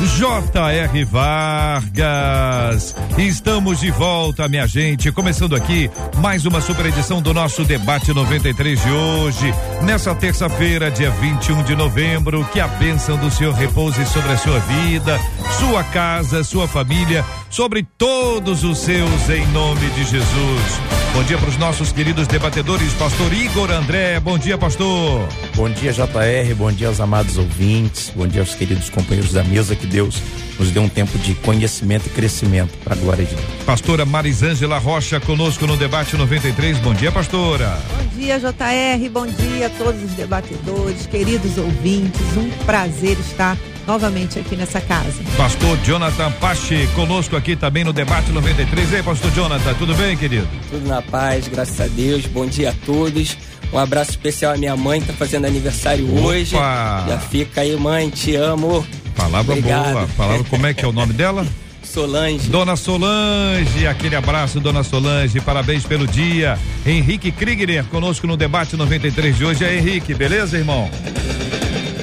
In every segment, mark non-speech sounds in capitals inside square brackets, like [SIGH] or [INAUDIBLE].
J.R. Vargas. Estamos de volta, minha gente. Começando aqui mais uma super edição do nosso Debate 93 de hoje. Nessa terça-feira, dia 21 de novembro. Que a bênção do Senhor repouse sobre a sua vida, sua casa, sua família, sobre todos os seus, em nome de Jesus. Bom dia para os nossos queridos debatedores, pastor Igor André. Bom dia, pastor. Bom dia, JR. Bom dia aos amados ouvintes. Bom dia aos queridos companheiros da mesa. Que Deus nos dê um tempo de conhecimento e crescimento para a glória de Deus. Pastora Marisângela Rocha conosco no debate 93. Bom dia, pastora. Bom dia, JR. Bom dia a todos os debatedores, queridos ouvintes. Um prazer estar novamente aqui nessa casa. Pastor Jonathan Pache conosco aqui também no debate 93. Ei, pastor Jonathan, tudo bem, querido? Tudo na paz, graças a Deus. Bom dia a todos. Um abraço especial à minha mãe, que tá fazendo aniversário Opa. hoje. Já fica aí, mãe, te amo. Palavra Obrigado. boa. Palavra, como é que é o nome dela? [LAUGHS] Solange. Dona Solange, aquele abraço, Dona Solange, parabéns pelo dia. Henrique Krieger conosco no debate 93 de hoje. É Henrique, beleza, irmão?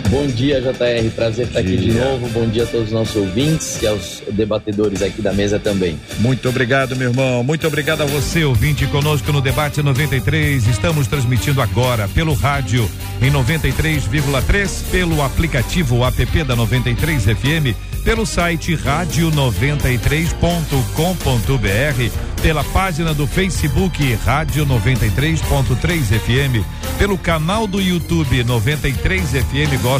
Bom dia, JR. Prazer estar aqui de novo. Bom dia a todos os nossos ouvintes e aos debatedores aqui da mesa também. Muito obrigado, meu irmão. Muito obrigado a você, ouvinte, conosco no Debate 93. Estamos transmitindo agora pelo rádio em 93,3, pelo aplicativo app da 93 FM, pelo site rádio93.com.br, pela página do Facebook Rádio 93.3 FM, pelo canal do YouTube 93 FM Gospel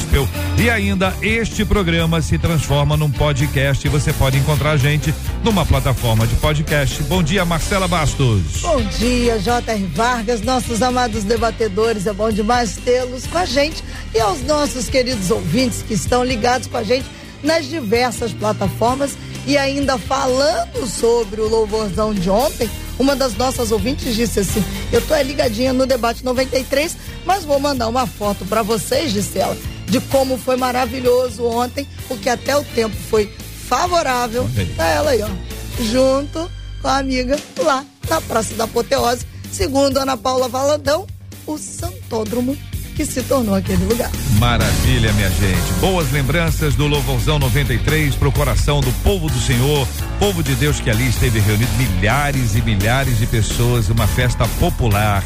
e ainda este programa se transforma num podcast e você pode encontrar a gente numa plataforma de podcast. Bom dia, Marcela Bastos. Bom dia, J.R. Vargas, nossos amados debatedores. É bom demais tê-los com a gente e aos nossos queridos ouvintes que estão ligados com a gente nas diversas plataformas e ainda falando sobre o louvorzão de ontem. Uma das nossas ouvintes disse assim: Eu tô ligadinha no debate 93, mas vou mandar uma foto para vocês, disse ela, de como foi maravilhoso ontem, porque até o tempo foi favorável. Tá ela aí, ó, junto com a amiga lá na Praça da Apoteose, segundo Ana Paula Valadão, o Santódromo que se tornou aquele lugar. Maravilha, minha gente. Boas lembranças do Louvorzão 93 pro coração do povo do Senhor, povo de Deus que ali esteve reunido, milhares e milhares de pessoas, uma festa popular,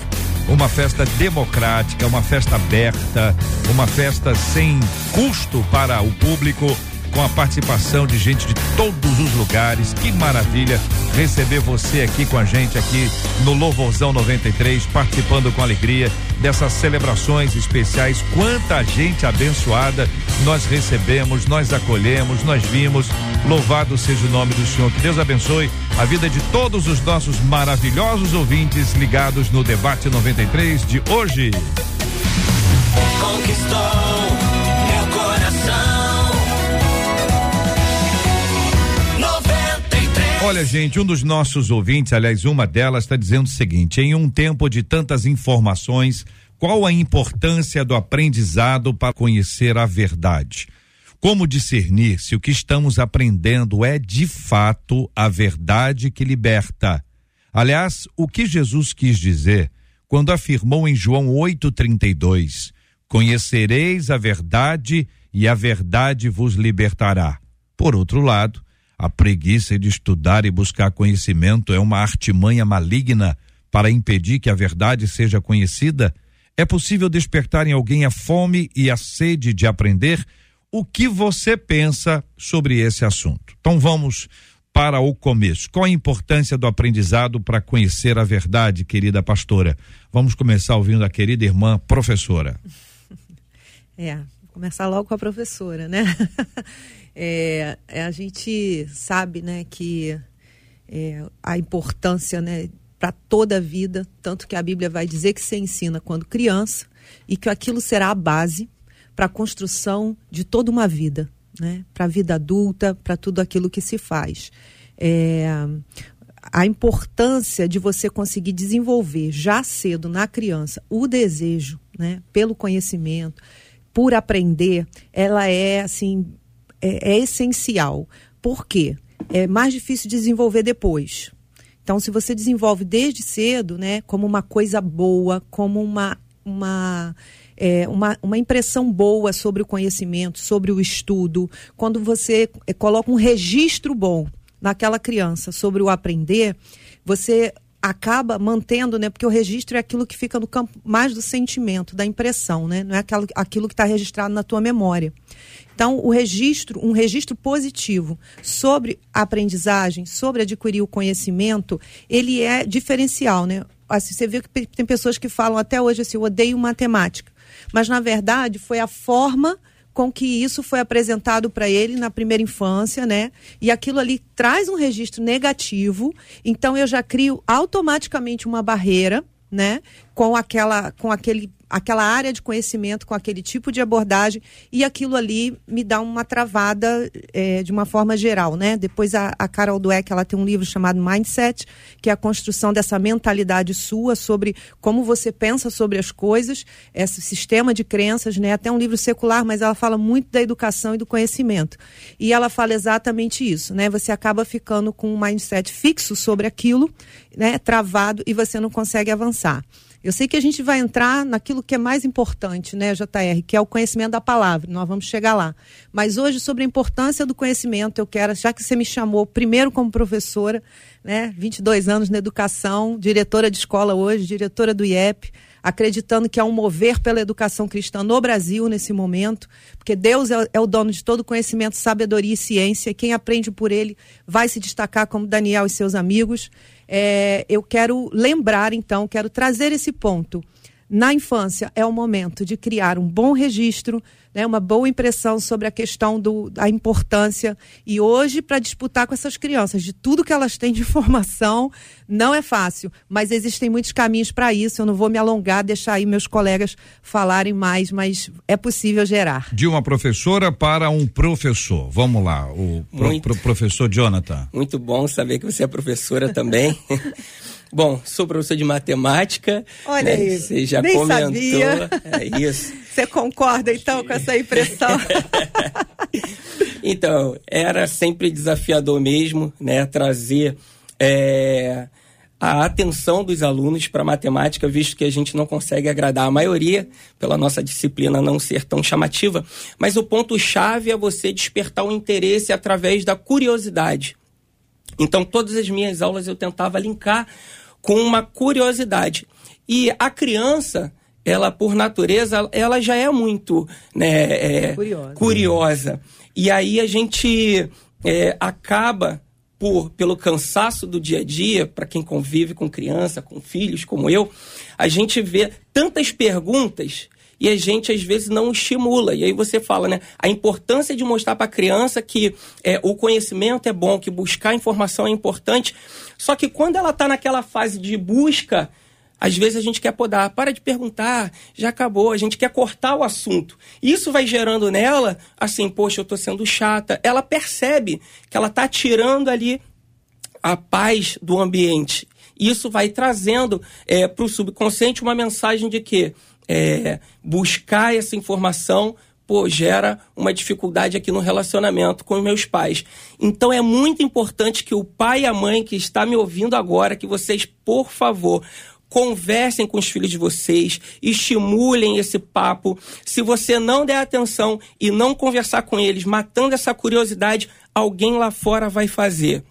uma festa democrática, uma festa aberta, uma festa sem custo para o público com a participação de gente de todos os lugares. Que maravilha receber você aqui com a gente aqui no Louvorzão 93, participando com alegria dessas celebrações especiais. Quanta gente abençoada nós recebemos, nós acolhemos, nós vimos. Louvado seja o nome do Senhor. Que Deus abençoe a vida de todos os nossos maravilhosos ouvintes ligados no debate 93 de hoje. Conquistou Olha, gente, um dos nossos ouvintes, aliás, uma delas, está dizendo o seguinte: em um tempo de tantas informações, qual a importância do aprendizado para conhecer a verdade? Como discernir se o que estamos aprendendo é de fato a verdade que liberta? Aliás, o que Jesus quis dizer quando afirmou em João 8,32: Conhecereis a verdade e a verdade vos libertará. Por outro lado, a preguiça de estudar e buscar conhecimento é uma artimanha maligna para impedir que a verdade seja conhecida? É possível despertar em alguém a fome e a sede de aprender? O que você pensa sobre esse assunto? Então vamos para o começo. Qual a importância do aprendizado para conhecer a verdade, querida pastora? Vamos começar ouvindo a querida irmã professora. [LAUGHS] É, vou começar logo com a professora, né? [LAUGHS] É, é, a gente sabe, né, que é, a importância, né, para toda a vida, tanto que a Bíblia vai dizer que você ensina quando criança e que aquilo será a base para a construção de toda uma vida. né? Para a vida adulta, para tudo aquilo que se faz. É, a importância de você conseguir desenvolver já cedo na criança o desejo, né, pelo conhecimento, por aprender, ela é assim é, é essencial. Por quê? É mais difícil desenvolver depois. Então, se você desenvolve desde cedo, né, como uma coisa boa, como uma uma é, uma, uma impressão boa sobre o conhecimento, sobre o estudo, quando você é, coloca um registro bom naquela criança sobre o aprender, você acaba mantendo, né? Porque o registro é aquilo que fica no campo mais do sentimento, da impressão, né? Não é aquilo, aquilo que está registrado na tua memória. Então, o registro, um registro positivo sobre a aprendizagem, sobre adquirir o conhecimento, ele é diferencial, né? Assim, você vê que tem pessoas que falam até hoje assim, eu odeio matemática. Mas, na verdade, foi a forma com que isso foi apresentado para ele na primeira infância, né? E aquilo ali traz um registro negativo, então eu já crio automaticamente uma barreira, né? Com aquela, com aquele aquela área de conhecimento com aquele tipo de abordagem e aquilo ali me dá uma travada é, de uma forma geral, né? Depois a, a Carol Dweck, ela tem um livro chamado Mindset, que é a construção dessa mentalidade sua sobre como você pensa sobre as coisas, esse sistema de crenças, né? Até um livro secular, mas ela fala muito da educação e do conhecimento. E ela fala exatamente isso, né? Você acaba ficando com um mindset fixo sobre aquilo, né? Travado e você não consegue avançar. Eu sei que a gente vai entrar naquilo que é mais importante, né, JR, que é o conhecimento da palavra. Nós vamos chegar lá. Mas hoje, sobre a importância do conhecimento, eu quero, já que você me chamou primeiro como professora, né, 22 anos na educação, diretora de escola hoje, diretora do IEP, acreditando que há um mover pela educação cristã no Brasil nesse momento, porque Deus é, é o dono de todo conhecimento, sabedoria e ciência, quem aprende por ele vai se destacar como Daniel e seus amigos é, eu quero lembrar, então, quero trazer esse ponto. Na infância é o momento de criar um bom registro, né, uma boa impressão sobre a questão do, da importância. E hoje, para disputar com essas crianças, de tudo que elas têm de [LAUGHS] informação, não é fácil. Mas existem muitos caminhos para isso. Eu não vou me alongar, deixar aí meus colegas falarem mais, mas é possível gerar. De uma professora para um professor. Vamos lá, o pro, pro professor Jonathan. Muito bom saber que você é professora também. [LAUGHS] Bom, sou professor de matemática. Olha né? isso. Você já Nem comentou. Sabia. É isso. [LAUGHS] Você concorda então com essa impressão? [LAUGHS] então, era sempre desafiador mesmo, né? Trazer é, a atenção dos alunos para matemática, visto que a gente não consegue agradar a maioria pela nossa disciplina não ser tão chamativa. Mas o ponto-chave é você despertar o interesse através da curiosidade. Então, todas as minhas aulas eu tentava linkar com uma curiosidade. E a criança, ela por natureza, ela já é muito né, é, curiosa. curiosa. E aí a gente é, acaba por pelo cansaço do dia a dia, para quem convive com criança, com filhos como eu, a gente vê tantas perguntas e a gente às vezes não estimula. E aí você fala, né? A importância de mostrar para a criança que é, o conhecimento é bom, que buscar informação é importante. Só que quando ela está naquela fase de busca, às vezes a gente quer podar, para de perguntar, já acabou, a gente quer cortar o assunto. Isso vai gerando nela, assim, poxa, eu estou sendo chata. Ela percebe que ela está tirando ali a paz do ambiente. Isso vai trazendo é, para o subconsciente uma mensagem de que é, buscar essa informação pô, gera uma dificuldade aqui no relacionamento com os meus pais. Então é muito importante que o pai e a mãe que está me ouvindo agora, que vocês, por favor, conversem com os filhos de vocês, estimulem esse papo. Se você não der atenção e não conversar com eles, matando essa curiosidade, alguém lá fora vai fazer.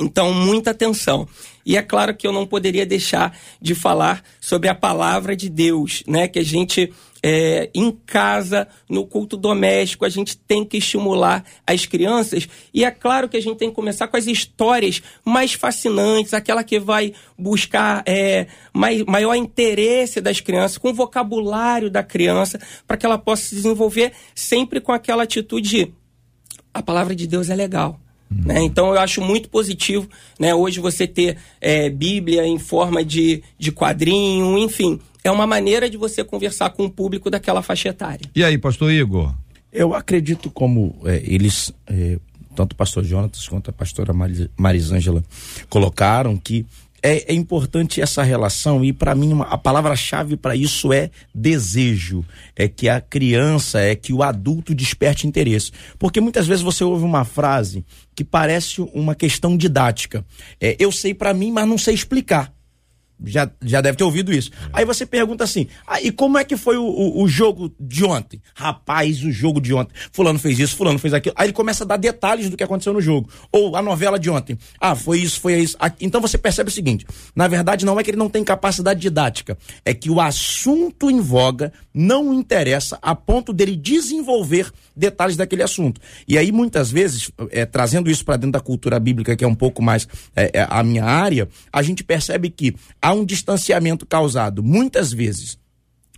Então, muita atenção. E é claro que eu não poderia deixar de falar sobre a palavra de Deus, né? Que a gente é, em casa, no culto doméstico, a gente tem que estimular as crianças. E é claro que a gente tem que começar com as histórias mais fascinantes, aquela que vai buscar é, mai, maior interesse das crianças, com o vocabulário da criança, para que ela possa se desenvolver sempre com aquela atitude de a palavra de Deus é legal. Né? Então eu acho muito positivo né, hoje você ter é, Bíblia em forma de, de quadrinho, enfim. É uma maneira de você conversar com o público daquela faixa etária. E aí, pastor Igor? Eu acredito como é, eles, é, tanto o pastor Jonatas quanto a pastora Maris- Marisângela colocaram, que é, é importante essa relação e para mim uma- a palavra-chave para isso é desejo, é que a criança, é que o adulto desperte interesse, porque muitas vezes você ouve uma frase que parece uma questão didática, é, eu sei para mim, mas não sei explicar já, já deve ter ouvido isso. Aí você pergunta assim: ah, e como é que foi o, o, o jogo de ontem? Rapaz, o jogo de ontem. Fulano fez isso, Fulano fez aquilo. Aí ele começa a dar detalhes do que aconteceu no jogo. Ou a novela de ontem. Ah, foi isso, foi isso. Então você percebe o seguinte: na verdade, não é que ele não tem capacidade didática, é que o assunto em voga não o interessa a ponto dele desenvolver detalhes daquele assunto. E aí, muitas vezes, é, trazendo isso para dentro da cultura bíblica, que é um pouco mais é, é, a minha área, a gente percebe que há um distanciamento causado, muitas vezes,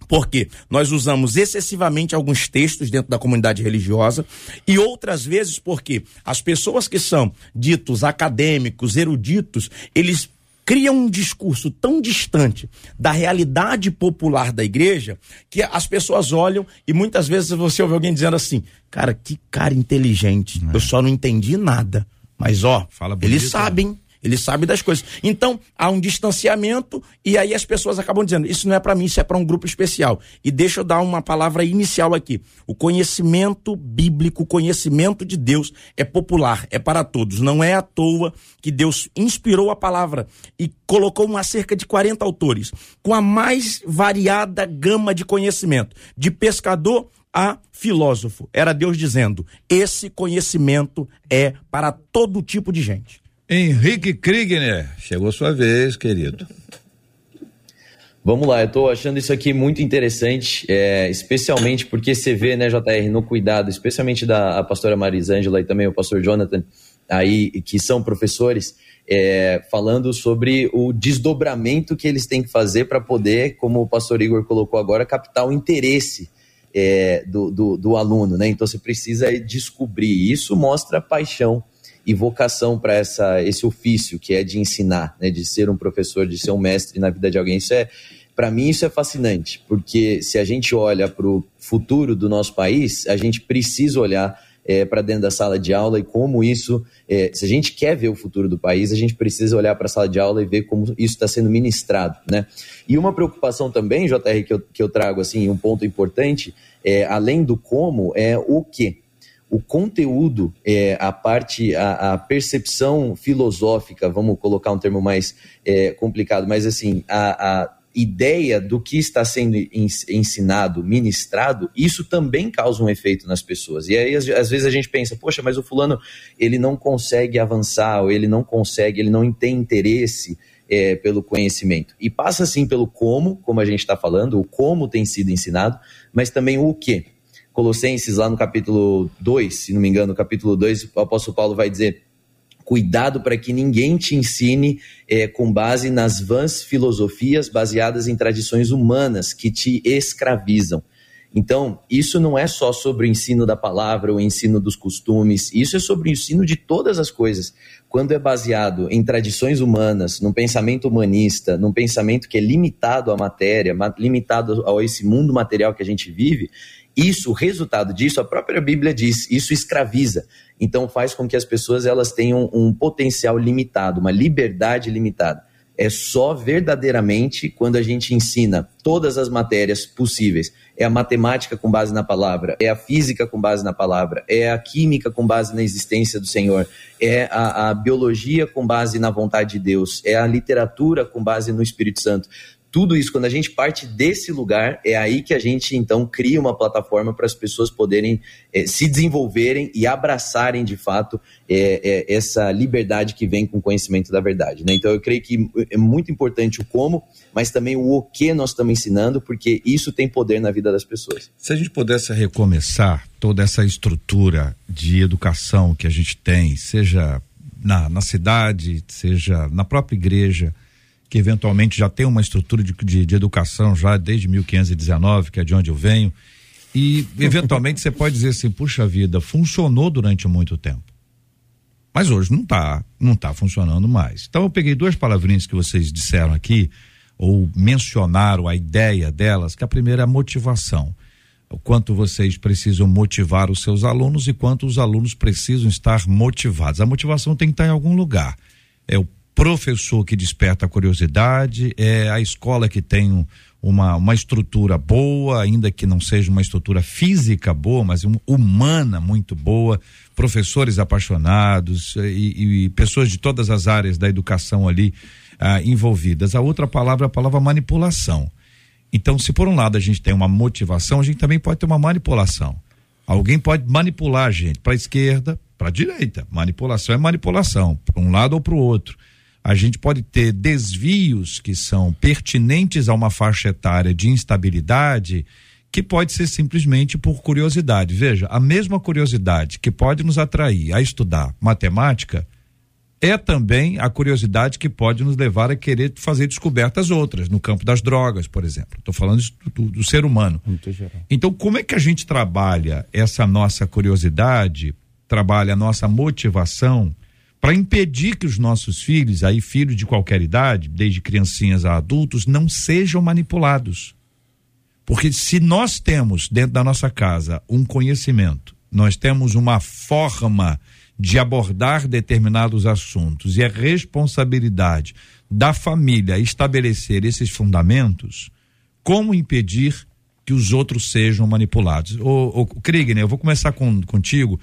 porque nós usamos excessivamente alguns textos dentro da comunidade religiosa e outras vezes porque as pessoas que são ditos acadêmicos, eruditos, eles criam um discurso tão distante da realidade popular da igreja que as pessoas olham e muitas vezes você ouve alguém dizendo assim: "Cara, que cara inteligente. Eu só não entendi nada". Mas ó, Fala bonito, eles sabem ele sabe das coisas. Então, há um distanciamento e aí as pessoas acabam dizendo: isso não é para mim, isso é para um grupo especial. E deixa eu dar uma palavra inicial aqui. O conhecimento bíblico, o conhecimento de Deus é popular, é para todos. Não é à toa que Deus inspirou a palavra e colocou uma cerca de 40 autores com a mais variada gama de conhecimento, de pescador a filósofo. Era Deus dizendo: esse conhecimento é para todo tipo de gente. Henrique Kriegner, chegou sua vez, querido. Vamos lá, eu tô achando isso aqui muito interessante, é, especialmente porque você vê, né, JR, no cuidado, especialmente da a pastora Marisângela e também o pastor Jonathan, aí, que são professores, é, falando sobre o desdobramento que eles têm que fazer para poder, como o pastor Igor colocou agora, captar o interesse é, do, do, do aluno, né? Então você precisa descobrir. Isso mostra paixão e vocação para essa esse ofício que é de ensinar, né, de ser um professor, de ser um mestre na vida de alguém. Isso é para mim isso é fascinante, porque se a gente olha para o futuro do nosso país, a gente precisa olhar é, para dentro da sala de aula e como isso, é, se a gente quer ver o futuro do país, a gente precisa olhar para a sala de aula e ver como isso está sendo ministrado, né? E uma preocupação também, JR, que eu, que eu trago assim, um ponto importante, é, além do como, é o que o conteúdo, é, a parte, a, a, percepção filosófica, vamos colocar um termo mais é, complicado, mas assim, a, a, ideia do que está sendo ensinado, ministrado, isso também causa um efeito nas pessoas. E aí, às, vezes, a gente pensa, poxa, mas o fulano, ele não consegue avançar, ou ele não consegue, ele não tem interesse é, pelo conhecimento. E passa, sim, pelo como, como a gente está falando, o como tem sido ensinado, mas também o que. Colossenses, lá no capítulo 2, se não me engano, no capítulo 2, o apóstolo Paulo vai dizer: cuidado para que ninguém te ensine é, com base nas vãs filosofias baseadas em tradições humanas que te escravizam. Então, isso não é só sobre o ensino da palavra, o ensino dos costumes, isso é sobre o ensino de todas as coisas. Quando é baseado em tradições humanas, num pensamento humanista, num pensamento que é limitado à matéria, limitado a esse mundo material que a gente vive, isso, o resultado disso, a própria Bíblia diz, isso escraviza. Então faz com que as pessoas elas tenham um potencial limitado, uma liberdade limitada. É só verdadeiramente quando a gente ensina todas as matérias possíveis. É a matemática com base na palavra, é a física com base na palavra, é a química com base na existência do Senhor, é a, a biologia com base na vontade de Deus, é a literatura com base no Espírito Santo tudo isso, quando a gente parte desse lugar, é aí que a gente então cria uma plataforma para as pessoas poderem é, se desenvolverem e abraçarem de fato é, é, essa liberdade que vem com o conhecimento da verdade. Né? Então eu creio que é muito importante o como, mas também o o que nós estamos ensinando, porque isso tem poder na vida das pessoas. Se a gente pudesse recomeçar toda essa estrutura de educação que a gente tem, seja na, na cidade, seja na própria igreja, que eventualmente já tem uma estrutura de, de, de, educação já desde 1519, que é de onde eu venho, e eventualmente você pode dizer assim, puxa vida, funcionou durante muito tempo. Mas hoje não está, não tá funcionando mais. Então eu peguei duas palavrinhas que vocês disseram aqui, ou mencionaram a ideia delas, que a primeira é a motivação. o quanto vocês precisam motivar os seus alunos e quanto os alunos precisam estar motivados. A motivação tem que estar em algum lugar. É o professor que desperta a curiosidade, é a escola que tem um, uma, uma estrutura boa, ainda que não seja uma estrutura física boa, mas uma humana muito boa, professores apaixonados e, e pessoas de todas as áreas da educação ali ah, envolvidas. A outra palavra é a palavra manipulação. Então, se por um lado a gente tem uma motivação, a gente também pode ter uma manipulação. Alguém pode manipular a gente para a esquerda, para a direita. Manipulação é manipulação, para um lado ou para o outro. A gente pode ter desvios que são pertinentes a uma faixa etária de instabilidade, que pode ser simplesmente por curiosidade. Veja, a mesma curiosidade que pode nos atrair a estudar matemática é também a curiosidade que pode nos levar a querer fazer descobertas outras, no campo das drogas, por exemplo. Estou falando do, do, ser humano. Então, como é que a gente trabalha essa nossa curiosidade, trabalha a nossa motivação para impedir que os nossos filhos, aí filhos de qualquer idade, desde criancinhas a adultos, não sejam manipulados? Porque se nós temos dentro da nossa casa um conhecimento, nós temos uma forma de abordar determinados assuntos e a responsabilidade da família estabelecer esses fundamentos, como impedir que os outros sejam manipulados? Ô Kriegner, eu vou começar com, contigo.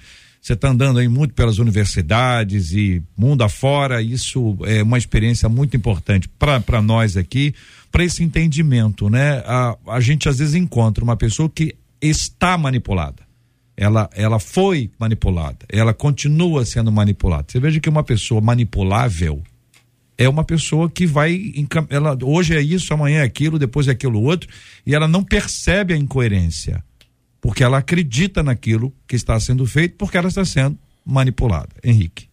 Você está andando aí muito pelas universidades e mundo afora, isso é uma experiência muito importante para nós aqui, para esse entendimento, né? A, a gente às vezes encontra uma pessoa que está manipulada ela, ela foi manipulada, ela continua sendo manipulada. Você veja que uma pessoa manipulável é uma pessoa que vai ela hoje é isso, amanhã é aquilo, depois é aquilo outro, e ela não percebe a incoerência, porque ela acredita naquilo que está sendo feito, porque ela está sendo manipulada. Henrique.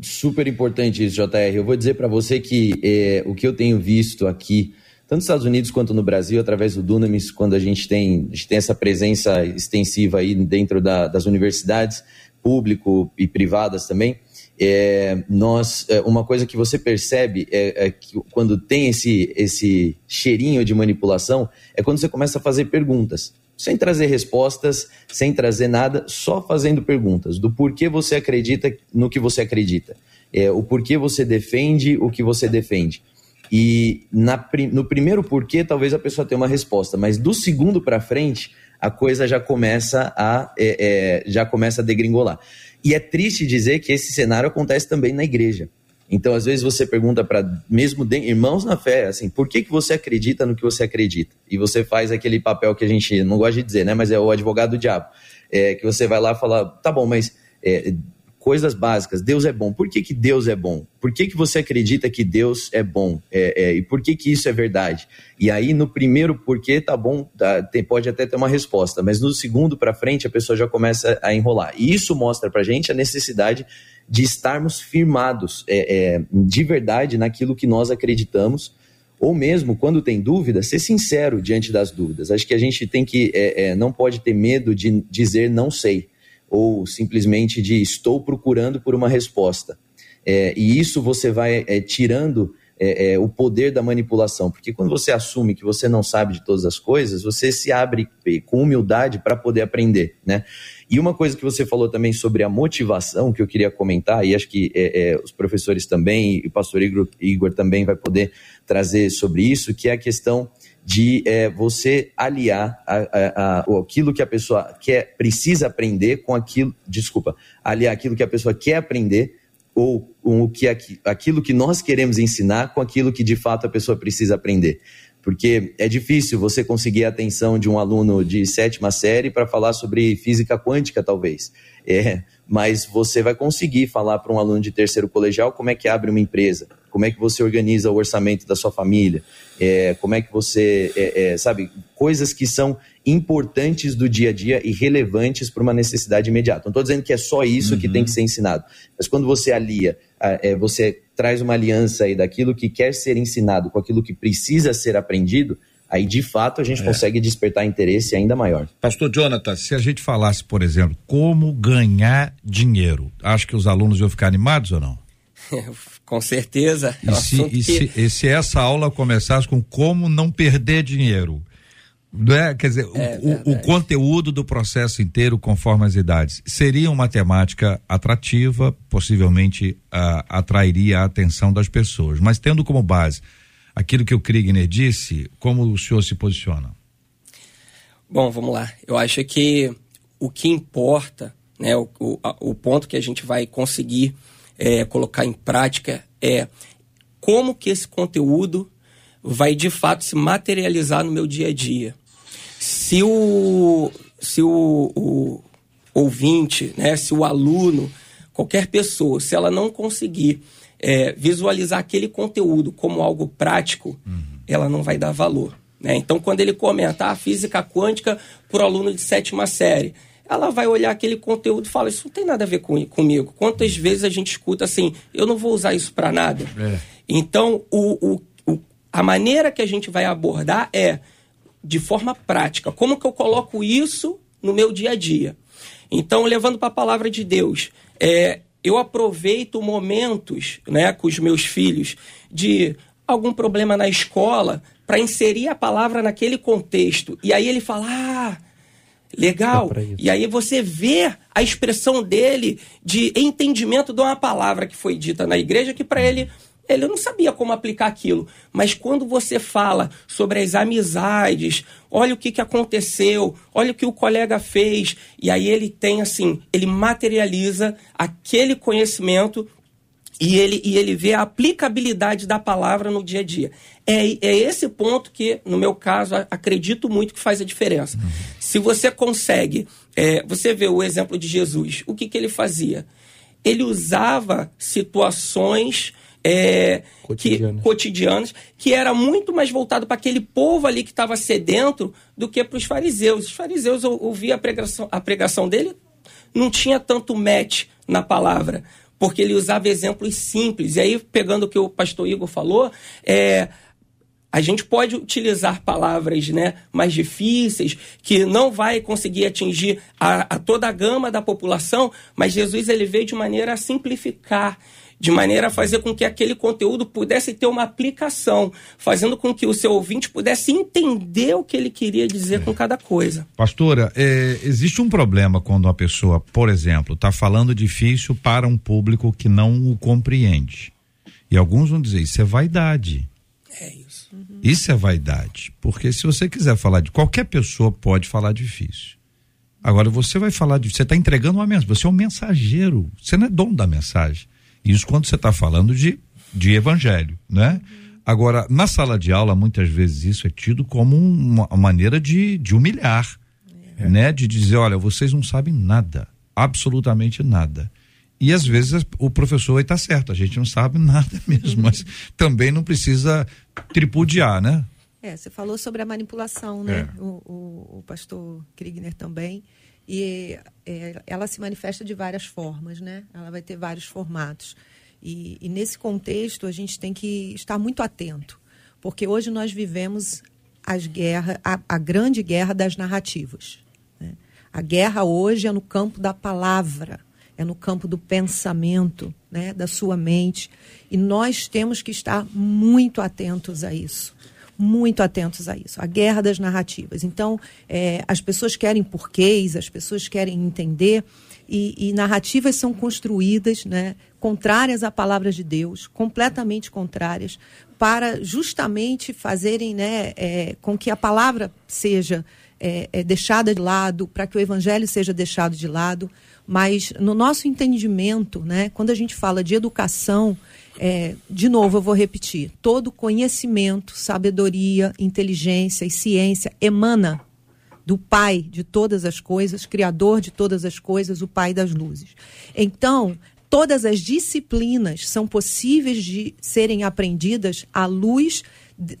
Super importante isso, JR. Eu vou dizer para você que eh, o que eu tenho visto aqui tanto nos Estados Unidos quanto no Brasil, através do Dunamis, quando a gente tem, a gente tem essa presença extensiva aí dentro da, das universidades, público e privadas também, é, nós, é, uma coisa que você percebe é, é, que quando tem esse, esse cheirinho de manipulação é quando você começa a fazer perguntas, sem trazer respostas, sem trazer nada, só fazendo perguntas do porquê você acredita no que você acredita, é, o porquê você defende o que você defende. E na, no primeiro porquê, talvez a pessoa tenha uma resposta, mas do segundo para frente, a coisa já começa a é, é, já começa a degringolar. E é triste dizer que esse cenário acontece também na igreja. Então, às vezes você pergunta para mesmo de, irmãos na fé, assim, por que, que você acredita no que você acredita? E você faz aquele papel que a gente não gosta de dizer, né? Mas é o advogado do diabo. É, que você vai lá e fala, tá bom, mas é, coisas básicas. Deus é bom. Por que, que Deus é bom? Por que, que você acredita que Deus é bom? É, é, e por que, que isso é verdade? E aí, no primeiro porquê, tá bom, tá, tem, pode até ter uma resposta, mas no segundo para frente, a pessoa já começa a enrolar. E isso mostra para gente a necessidade de estarmos firmados é, é, de verdade naquilo que nós acreditamos ou mesmo quando tem dúvida, ser sincero diante das dúvidas. Acho que a gente tem que, é, é, não pode ter medo de dizer não sei ou simplesmente de estou procurando por uma resposta. É, e isso você vai é, tirando é, é, o poder da manipulação, porque quando você assume que você não sabe de todas as coisas, você se abre com humildade para poder aprender, né? E uma coisa que você falou também sobre a motivação, que eu queria comentar, e acho que é, é, os professores também, e o pastor Igor, Igor também vai poder trazer sobre isso, que é a questão de é, você aliar a, a, a, aquilo que a pessoa quer, precisa aprender com aquilo, desculpa, aliar aquilo que a pessoa quer aprender ou o que aquilo que nós queremos ensinar com aquilo que de fato a pessoa precisa aprender. Porque é difícil você conseguir a atenção de um aluno de sétima série para falar sobre física quântica, talvez. É, mas você vai conseguir falar para um aluno de terceiro colegial como é que abre uma empresa, como é que você organiza o orçamento da sua família, é, como é que você, é, é, sabe, coisas que são importantes do dia a dia e relevantes para uma necessidade imediata. Não estou dizendo que é só isso uhum. que tem que ser ensinado, mas quando você alia, é, você traz uma aliança aí daquilo que quer ser ensinado com aquilo que precisa ser aprendido, aí de fato a gente é. consegue despertar interesse ainda maior. Pastor Jonathan, se a gente falasse, por exemplo, como ganhar dinheiro, acho que os alunos iam ficar animados ou não? [LAUGHS] Com certeza. É e, se, e, se, e se essa aula começasse com como não perder dinheiro? É? Quer dizer, É o- o, conteúdo do processo inteiro, conforme as idades, seria uma temática atrativa, possivelmente ah, atrairia a atenção das pessoas. Mas tendo como base aquilo que o Kriegner disse, como o senhor se posiciona? Bom, vamos lá. Eu acho que o que importa, né, o, o, a- o ponto que a gente vai conseguir é, colocar em prática é como que esse conteúdo vai de fato se materializar no meu dia a dia. Se o, se o, o ouvinte, né, se o aluno, qualquer pessoa, se ela não conseguir é, visualizar aquele conteúdo como algo prático, ela não vai dar valor. Né? Então, quando ele comenta a física quântica para o aluno de sétima série, ela vai olhar aquele conteúdo e fala: Isso não tem nada a ver com, comigo. Quantas vezes a gente escuta assim, eu não vou usar isso para nada? Então, o, o, o- a maneira que a gente vai abordar é de forma prática. Como que eu coloco isso no meu dia a dia? Então, levando para a palavra de Deus, é, eu aproveito momentos né, com os meus filhos de algum problema na escola para inserir a palavra naquele contexto. E aí ele fala: Ah, legal. É. E aí você vê a expressão dele de entendimento de uma palavra que foi dita na igreja que para ele ele não sabia como aplicar aquilo. Mas quando você fala sobre as amizades, olha o que, que aconteceu, olha o que o colega fez, e aí ele tem assim, ele materializa aquele conhecimento e ele, e ele vê a aplicabilidade da palavra no dia a dia. É, é esse ponto que, no meu caso, acredito muito que faz a diferença. Se você consegue, é, você vê o exemplo de Jesus, o que, que ele fazia? Ele usava situações é, Cotidianas. que, cotidianas que era muito mais voltado para aquele povo ali que estava sedento do que para os fariseus. Os fariseus ou- ouviam a pregação, a pregação dele, não tinha tanto match na palavra, porque ele usava exemplos simples. E aí, pegando o que o pastor Igor falou, é, a gente pode utilizar palavras né, mais difíceis, que não vai conseguir atingir a, a toda a gama da população, mas Jesus ele veio de maneira a simplificar, de maneira a fazer com que aquele conteúdo pudesse ter uma aplicação, fazendo com que o seu ouvinte pudesse entender o que ele queria dizer com cada coisa. Pastora, é, existe um problema quando uma pessoa, por exemplo, está falando difícil para um público que não o compreende. E alguns vão dizer, isso é vaidade. É isso. É vaidade. Porque se você quiser falar de qualquer pessoa, pode falar difícil. Agora, você vai falar de. Você está entregando uma mensagem. Você é um mensageiro. Você não é dono da mensagem. Isso quando você está falando de, de evangelho, né? Agora, na sala de aula, muitas vezes isso é tido como uma maneira de, de humilhar, né? De dizer, olha, vocês não sabem nada, absolutamente nada. E às vezes o professor está certo, a gente não sabe nada [LAUGHS] mesmo, mas também não precisa tripudiar, né? É, você falou sobre a manipulação, né? É. O, o, o pastor Kriegner também. E é, ela se manifesta de várias formas, né? Ela vai ter vários formatos. E, e nesse contexto, a gente tem que estar muito atento, porque hoje nós vivemos as guerras, a, a grande guerra das narrativas. né? A guerra hoje é no campo da palavra, é no campo do pensamento, né? da sua mente. E nós temos que estar muito atentos a isso muito atentos a isso, a guerra das narrativas. Então, é, as pessoas querem porquês, as pessoas querem entender, e, e narrativas são construídas, né, contrárias à palavra de Deus, completamente contrárias, para justamente fazerem né, é, com que a palavra seja é, é, deixada de lado, para que o evangelho seja deixado de lado. Mas no nosso entendimento, né, quando a gente fala de educação, é, de novo, eu vou repetir: todo conhecimento, sabedoria, inteligência e ciência emana do Pai de todas as coisas, Criador de todas as coisas, o Pai das luzes. Então, todas as disciplinas são possíveis de serem aprendidas à luz,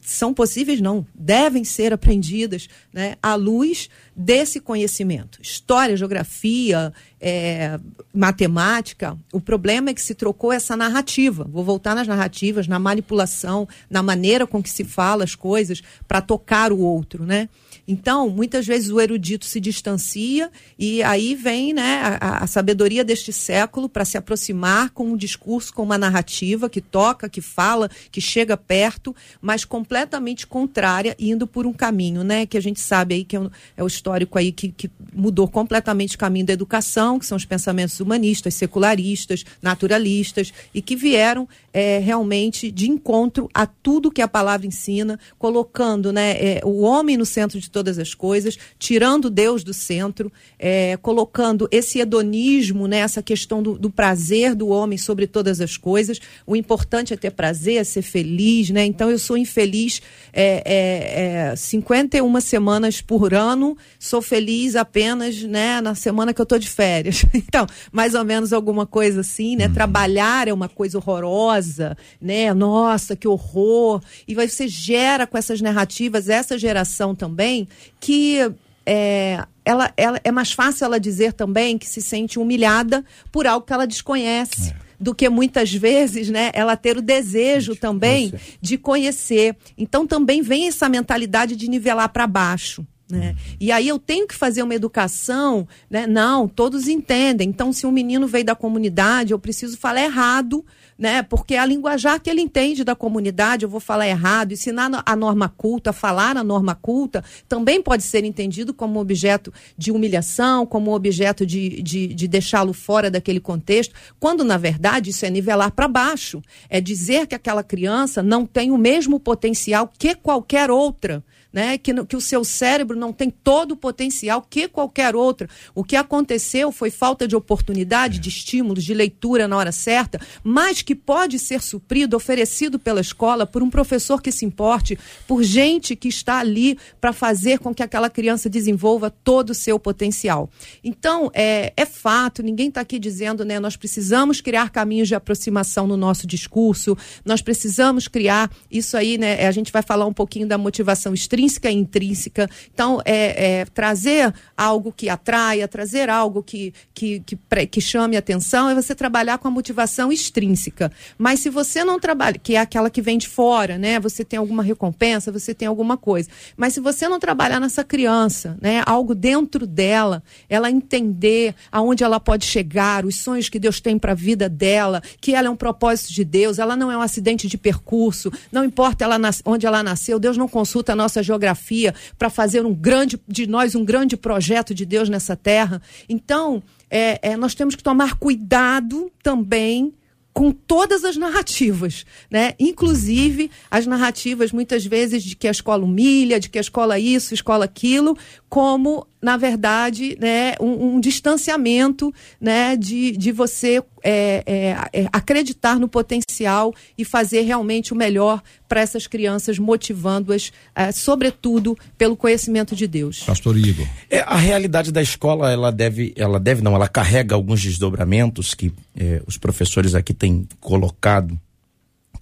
são possíveis não, devem ser aprendidas né, à luz desse conhecimento. História, geografia, é, matemática, o problema é que se trocou essa narrativa. Vou voltar nas narrativas, na manipulação, na maneira com que se fala as coisas para tocar o outro, né? Então, muitas vezes o erudito se distancia e aí vem né, a, a sabedoria deste século para se aproximar com um discurso, com uma narrativa que toca, que fala, que chega perto, mas completamente contrária, indo por um caminho, né? Que a gente sabe aí que é o, é o histórico aí que, que mudou completamente o caminho da educação, que são os pensamentos humanistas, secularistas, naturalistas, e que vieram é, realmente de encontro a tudo que a palavra ensina, colocando né, é, o homem no centro de todas as coisas, tirando Deus do centro, é, colocando esse hedonismo, né, essa questão do, do, prazer do homem sobre todas as coisas. O importante é ter prazer, é ser feliz. Né? Então, eu sou infeliz é, é, 51 semanas por ano, sou feliz apenas né, na semana que eu estou de férias. [LAUGHS] Então, mais ou menos alguma coisa assim, né? Uhum. Trabalhar é uma coisa horrorosa, né? Nossa, que horror. E você gera com essas narrativas, essa geração também, que é, ela, ela, é mais fácil ela dizer também que se sente humilhada por algo que ela desconhece. É. Do que muitas vezes, né, ela ter o desejo também de conhecer. Então também vem essa mentalidade de nivelar para baixo. Né? E aí eu tenho que fazer uma educação, né? Não, todos entendem. Então, se um menino veio da comunidade, eu preciso falar errado, né? Porque a linguajar que ele entende da comunidade, eu vou falar errado. Ensinar a norma culta, falar a norma culta, também pode ser entendido como objeto de humilhação, como objeto de, de, de deixá-lo fora daquele contexto, quando na verdade isso é nivelar para baixo. É dizer que aquela criança não tem o mesmo potencial que qualquer outra né? Que, que o seu cérebro não tem todo o potencial que qualquer outro. O que aconteceu foi falta de oportunidade, de estímulos, de leitura na hora certa, mas que pode ser suprido, oferecido pela escola por um professor que se importe, por gente que está ali para fazer com que aquela criança desenvolva todo o seu potencial. Então, é, é fato, ninguém está aqui dizendo, né? Nós precisamos criar caminhos de aproximação no nosso discurso, nós precisamos criar isso aí, né? A gente vai falar um pouquinho da motivação extrínseca extrínseca e intrínseca. Então, é, é, trazer algo que atraia, trazer algo que, que, que, que chame atenção, é você trabalhar com a motivação extrínseca. Mas se você não trabalha, que é aquela que vem de fora, né? Você tem alguma recompensa, você tem alguma coisa. Mas se você não trabalhar nessa criança, né? Algo dentro dela, ela entender aonde ela pode chegar, os sonhos que Deus tem para a vida dela, que ela é um propósito de Deus, ela não é um acidente de percurso, não importa ela onde ela nasceu, Deus não consulta a nossa para fazer um grande de nós um grande projeto de Deus nessa terra. Então, é, é, nós temos que tomar cuidado também com todas as narrativas, né? Inclusive as narrativas muitas vezes de que a escola humilha, de que a escola isso, escola aquilo, como na verdade, né, um, um distanciamento né, de, de você é, é, é, acreditar no potencial e fazer realmente o melhor para essas crianças, motivando-as, é, sobretudo, pelo conhecimento de Deus. Pastor Igor. É, a realidade da escola, ela deve, ela deve, não, ela carrega alguns desdobramentos que é, os professores aqui têm colocado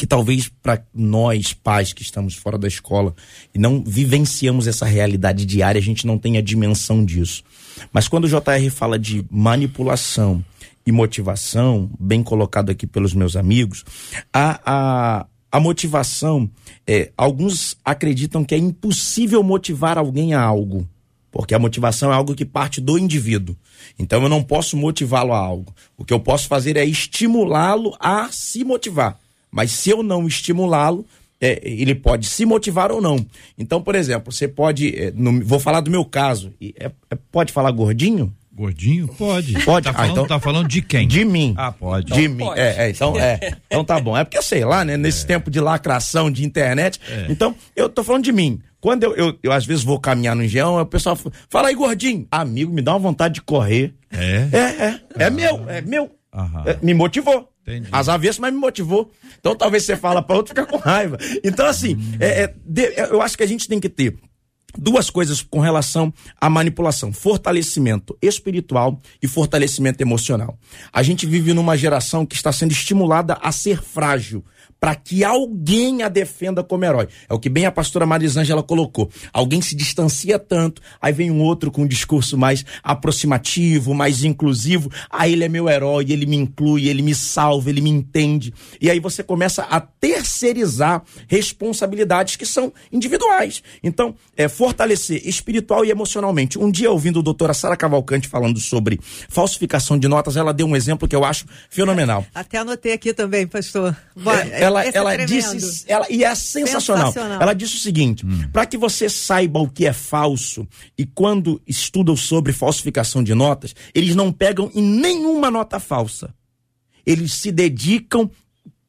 que talvez para nós, pais que estamos fora da escola e não vivenciamos essa realidade diária, a gente não tem a dimensão disso. Mas quando o JR fala de manipulação e motivação, bem colocado aqui pelos meus amigos, a, a, a motivação, é, alguns acreditam que é impossível motivar alguém a algo. Porque a motivação é algo que parte do indivíduo. Então eu não posso motivá-lo a algo. O que eu posso fazer é estimulá-lo a se motivar. Mas se eu não estimulá-lo, é, ele pode se motivar ou não. Então, por exemplo, você pode. É, no, vou falar do meu caso. É, é, pode falar gordinho? Gordinho? Pode. Pode. Tá, ah, falando, então, tá falando de quem? De mim. Ah, pode. De então, mim. É, é, então, é. Então tá bom. É porque, sei lá, né? Nesse é. tempo de lacração de internet. É. Então, eu tô falando de mim. Quando eu, eu, eu, às vezes vou caminhar no engenhão, o pessoal fala aí, gordinho. Amigo, me dá uma vontade de correr. É? É, é. É ah. meu, é meu. É, me motivou. Entendi. As avessas, mas me motivou. Então talvez você fala para outro fica com raiva. Então, assim, hum. é, é, de, é, eu acho que a gente tem que ter duas coisas com relação à manipulação: fortalecimento espiritual e fortalecimento emocional. A gente vive numa geração que está sendo estimulada a ser frágil, para que alguém a defenda como herói. É o que bem a pastora Marisângela colocou. Alguém se distancia tanto, aí vem um outro com um discurso mais aproximativo, mais inclusivo. Aí ele é meu herói, ele me inclui, ele me salva, ele me entende. E aí você começa a terceirizar responsabilidades que são individuais. Então, é, fortalecer espiritual e emocionalmente. Um dia, ouvindo a doutora Sara Cavalcante falando sobre falsificação de notas, ela deu um exemplo que eu acho fenomenal. Até anotei aqui também, pastor. Vai, É, ela esse é ela tremendo. disse, ela, e é sensacional. Sensacional. Ela disse o seguinte: para que você saiba o que é falso e quando estudam sobre falsificação de notas, eles não pegam em nenhuma nota falsa. Eles se dedicam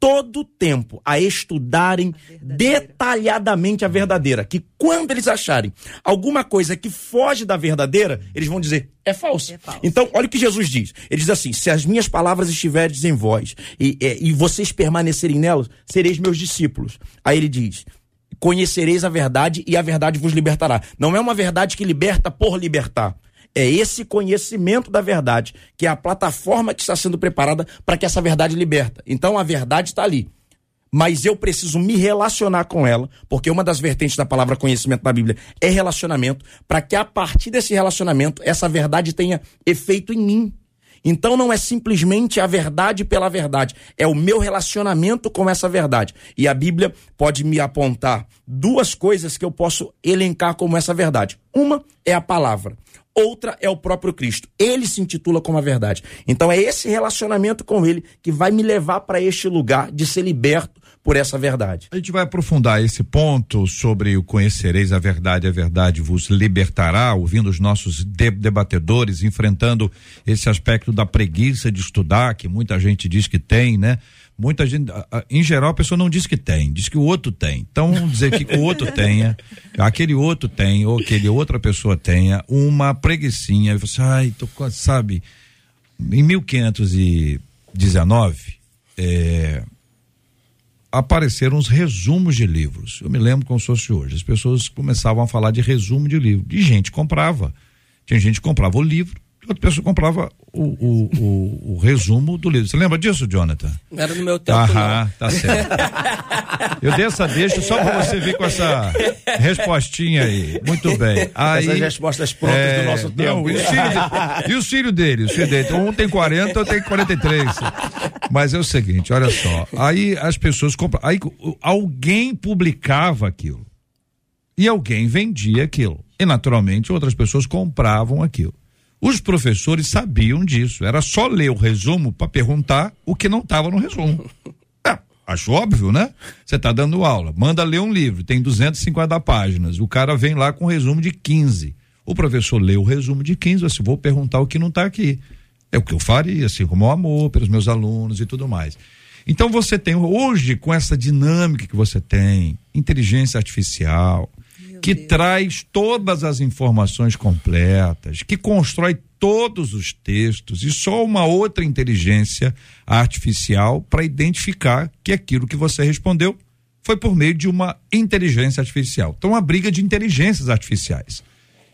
todo o tempo a estudarem detalhadamente a verdadeira. Que quando eles acharem alguma coisa que foge da verdadeira, eles vão dizer é falso. É falso. Então, olha o que Jesus diz. Ele diz assim: se as minhas palavras estiverem em vós e, e vocês permanecerem nelas, sereis meus discípulos. Aí ele diz: conhecereis a verdade e a verdade vos libertará. Não é uma verdade que liberta por libertar. É esse conhecimento da verdade, que é a plataforma que está sendo preparada para que essa verdade liberta. Então a verdade está ali. Mas eu preciso me relacionar com ela, porque uma das vertentes da palavra conhecimento da Bíblia é relacionamento, para que a partir desse relacionamento essa verdade tenha efeito em mim. Então não é simplesmente a verdade pela verdade, é o meu relacionamento com essa verdade. E a Bíblia pode me apontar duas coisas que eu posso elencar como essa verdade. Uma é a palavra, outra é o próprio Cristo. Ele se intitula como a verdade. Então é esse relacionamento com ele que vai me levar para este lugar de ser liberto por essa verdade. A gente vai aprofundar esse ponto sobre o conhecereis a verdade, a verdade vos libertará, ouvindo os nossos de- debatedores, enfrentando esse aspecto da preguiça de estudar, que muita gente diz que tem, né? Muita gente, em geral, a pessoa não diz que tem, diz que o outro tem. Então, dizer que o outro tenha, aquele outro tem, ou aquele outra pessoa tenha, uma preguiçinha, você, ai, tô, sabe, em 1519, é, apareceram os resumos de livros. Eu me lembro como se fosse hoje. As pessoas começavam a falar de resumo de livro. E gente comprava. Tinha gente que comprava o livro, outra pessoa comprava o, o, o, o resumo do livro. Você lembra disso, Jonathan? Não era no meu tempo, Aham, tá certo. Eu dei essa deixa só pra você vir com essa respostinha aí. Muito bem. Aí, Essas respostas prontas do nosso não, tempo. E, os filhos de- e os filhos dele? Os filhos dele. Então, um tem 40, outro tem 43. Mas é o seguinte, olha só. Aí as pessoas compram. Aí o- alguém publicava aquilo. E alguém vendia aquilo. E naturalmente outras pessoas compravam aquilo. Os professores sabiam disso. Era só ler o resumo para perguntar o que não estava no resumo. [LAUGHS] É, acho óbvio, né? Você está dando aula, manda ler um livro, tem 250 páginas. O cara vem lá com um resumo de 15. O professor lê o resumo de 15, assim, vou perguntar o que não está aqui. É o que eu faria, assim, como o amor pelos meus alunos e tudo mais. Então você tem hoje, com essa dinâmica que você tem, inteligência artificial, que traz todas as informações completas, que constrói todos os textos e só uma outra inteligência artificial para identificar que aquilo que você respondeu foi por meio de uma inteligência artificial. Então, uma briga de inteligências artificiais.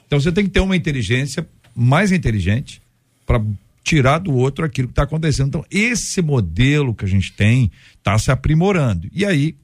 Então, você tem que ter uma inteligência mais inteligente para tirar do outro aquilo que está acontecendo. Então, esse modelo que a gente tem está se aprimorando. E aí,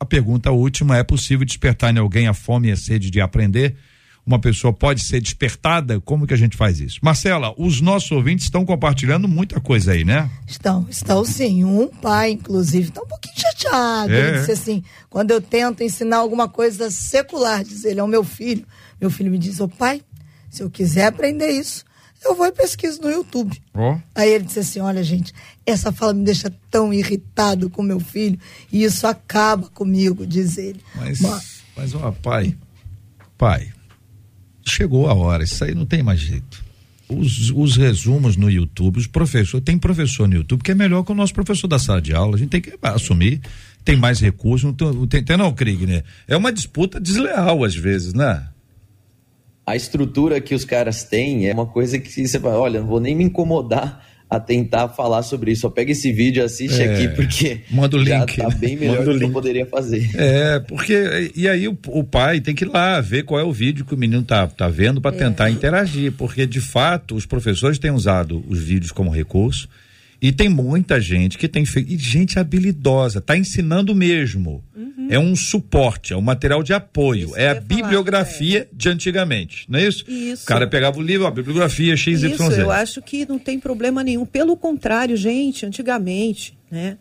a pergunta última: é possível despertar em alguém a fome e a sede de aprender? Uma pessoa pode ser despertada? Como que a gente faz isso? Marcela, os nossos ouvintes estão compartilhando muita coisa aí, né? Estão, estão sim. Um pai, inclusive, está um pouquinho chateado. É. Ele disse assim: quando eu tento ensinar alguma coisa secular, diz ele, ao meu filho, meu filho me diz: Ô pai, se eu quiser aprender isso, eu vou e pesquiso no YouTube. Ó. Aí ele disse assim: Olha, gente, essa fala me deixa tão irritado com meu filho e isso acaba comigo, diz ele. Mas, Mas- mas ó, pai, pai, chegou a hora, isso aí não tem mais jeito. Os, os resumos no YouTube, os professores, tem professor no YouTube que é melhor que o nosso professor da sala de aula, a gente tem que assumir, tem mais recursos, não tem, tem, tem não, Krieg, né? É uma disputa desleal às vezes, né? A estrutura que os caras têm é uma coisa que você fala, olha, não vou nem me incomodar a tentar falar sobre isso. Só pega esse vídeo, assiste É, aqui, porque manda o já link, tá né? bem melhor Manda o do que eu link. poderia fazer. É, porque e aí o, o pai tem que ir lá ver qual é o vídeo que o menino tá, tá vendo para tentar interagir, porque de fato os professores têm usado os vídeos como recurso e tem muita gente que tem feito, e gente habilidosa, tá ensinando mesmo. É um suporte, é um material de apoio, Isso é a bibliografia de antigamente, não é isso? Isso. O cara pegava o livro, a bibliografia XYZ. Isso, eu acho que não tem problema nenhum. Pelo contrário, gente, antigamente, né?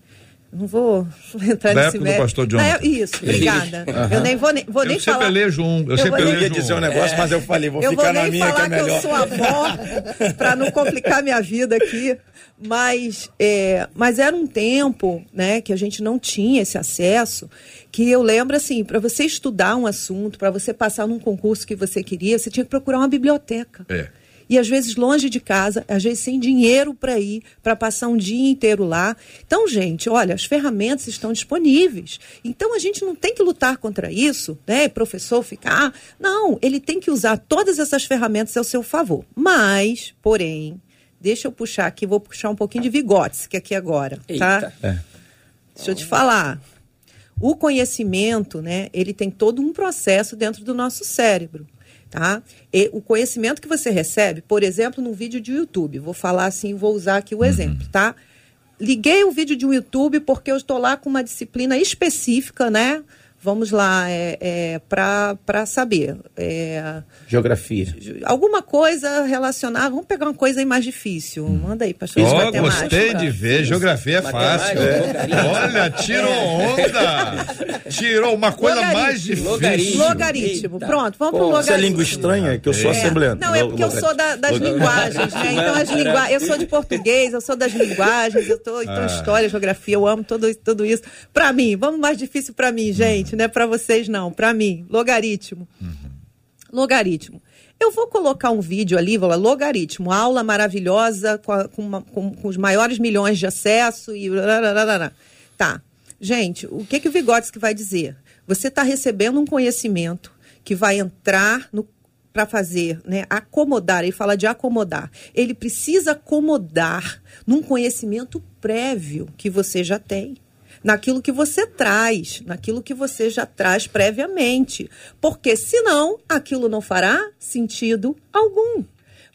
Não vou [LAUGHS] entrar Da nesse época do pastor Jonathan. é- Isso, obrigada. Eu nem vou nem, vou nem Eu sempre falar. elejo um. Eu, Eu sempre Eu elejo ia dizer um negócio, mas eu falei, vou eu ficar vou na nem minha que falar é que, eu melhor. sou avó [LAUGHS] para não complicar minha vida aqui, mas é, mas era um tempo, né, que a gente não tinha esse acesso, que eu lembro assim, para você estudar um assunto, para você passar num concurso que você queria, você tinha que procurar uma biblioteca. É. E às vezes longe de casa, às vezes sem dinheiro para ir, para passar um dia inteiro lá. Então, gente, olha, as ferramentas estão disponíveis. Então a gente não tem que lutar contra isso, né? Professor ficar. Não, ele tem que usar todas essas ferramentas ao seu favor. Mas, porém, deixa eu puxar aqui, vou puxar um pouquinho de Vygotsky aqui agora, tá? Eita. Deixa eu te falar. O conhecimento, né, ele tem todo um processo dentro do nosso cérebro, tá? E o conhecimento que você recebe, por exemplo, num vídeo de YouTube, vou falar assim, vou usar aqui o exemplo, tá? Liguei o vídeo de um YouTube porque eu estou lá com uma disciplina específica, né? Vamos lá, é, é, para saber. É, Geografia. alguma coisa relacionada. Vamos pegar uma coisa aí mais difícil. Manda aí, pastor. matemática. gostei de ver. Geografia é fácil. Logaritmo. Olha, tirou onda. Tirou uma coisa Logaritmo. mais difícil. Logaritmo. Logaritmo. Eita. Pronto, vamos Pô, pro Isso é logaritmo. língua estranha, que eu sou É. assembleano. Não, é porque eu sou da- das linguagens, né? Então as linguagens. Eu sou de português, eu sou das linguagens, eu tô então história, geografia, eu amo tudo, tudo isso. Pra mim, vamos mais difícil pra mim, gente, não é pra vocês não, pra mim, logaritmo. Logaritmo. Eu vou colocar um vídeo ali, vou lá, logaritmo, aula maravilhosa com, a- com uma- com- com os maiores milhões de acesso e. Tá. Gente, o que, que o Vygotsky vai dizer? Você está recebendo um conhecimento que vai entrar no para fazer, né, acomodar, ele fala de acomodar. Ele precisa acomodar num conhecimento prévio que você já tem naquilo que você traz, naquilo que você já traz previamente. Porque senão aquilo não fará sentido algum.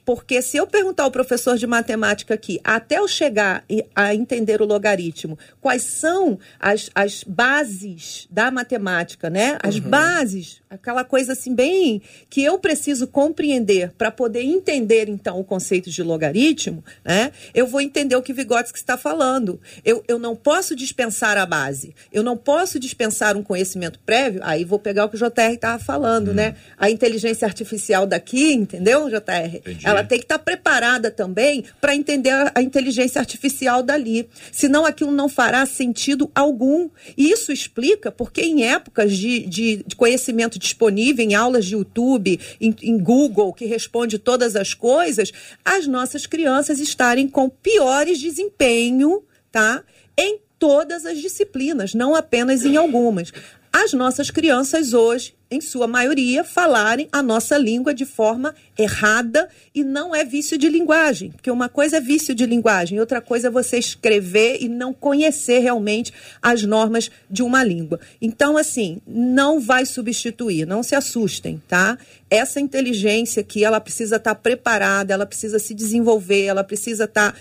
Porque se eu perguntar ao professor de matemática aqui, até eu chegar a entender o logaritmo, quais são as, as bases da matemática, né? As bases, aquela coisa assim bem que eu preciso compreender para poder entender então o conceito de logaritmo, né? Eu vou entender o que Vygotsky está falando. Eu, eu não posso dispensar a base. Eu não posso dispensar um conhecimento prévio. Aí vou pegar o que o JR estava falando, né? A inteligência artificial daqui, entendeu, JR? Entendi. Ela tem que estar preparada também para entender a, a inteligência artificial dali. Senão aquilo não fará sentido algum. E isso explica porque em épocas de, de, de conhecimento disponível, em aulas de YouTube, em, em Google, que responde todas as coisas, as nossas crianças estarem com piores desempenho, tá? Em todas as disciplinas, não apenas em algumas. As nossas crianças hoje, em sua maioria, falarem a nossa língua de forma errada e não é vício de linguagem, porque uma coisa é vício de linguagem, outra coisa é você escrever e não conhecer realmente as normas de uma língua. Então, assim, não vai substituir, não se assustem, tá? Essa inteligência aqui, ela precisa estar preparada, ela precisa se desenvolver, ela precisa estar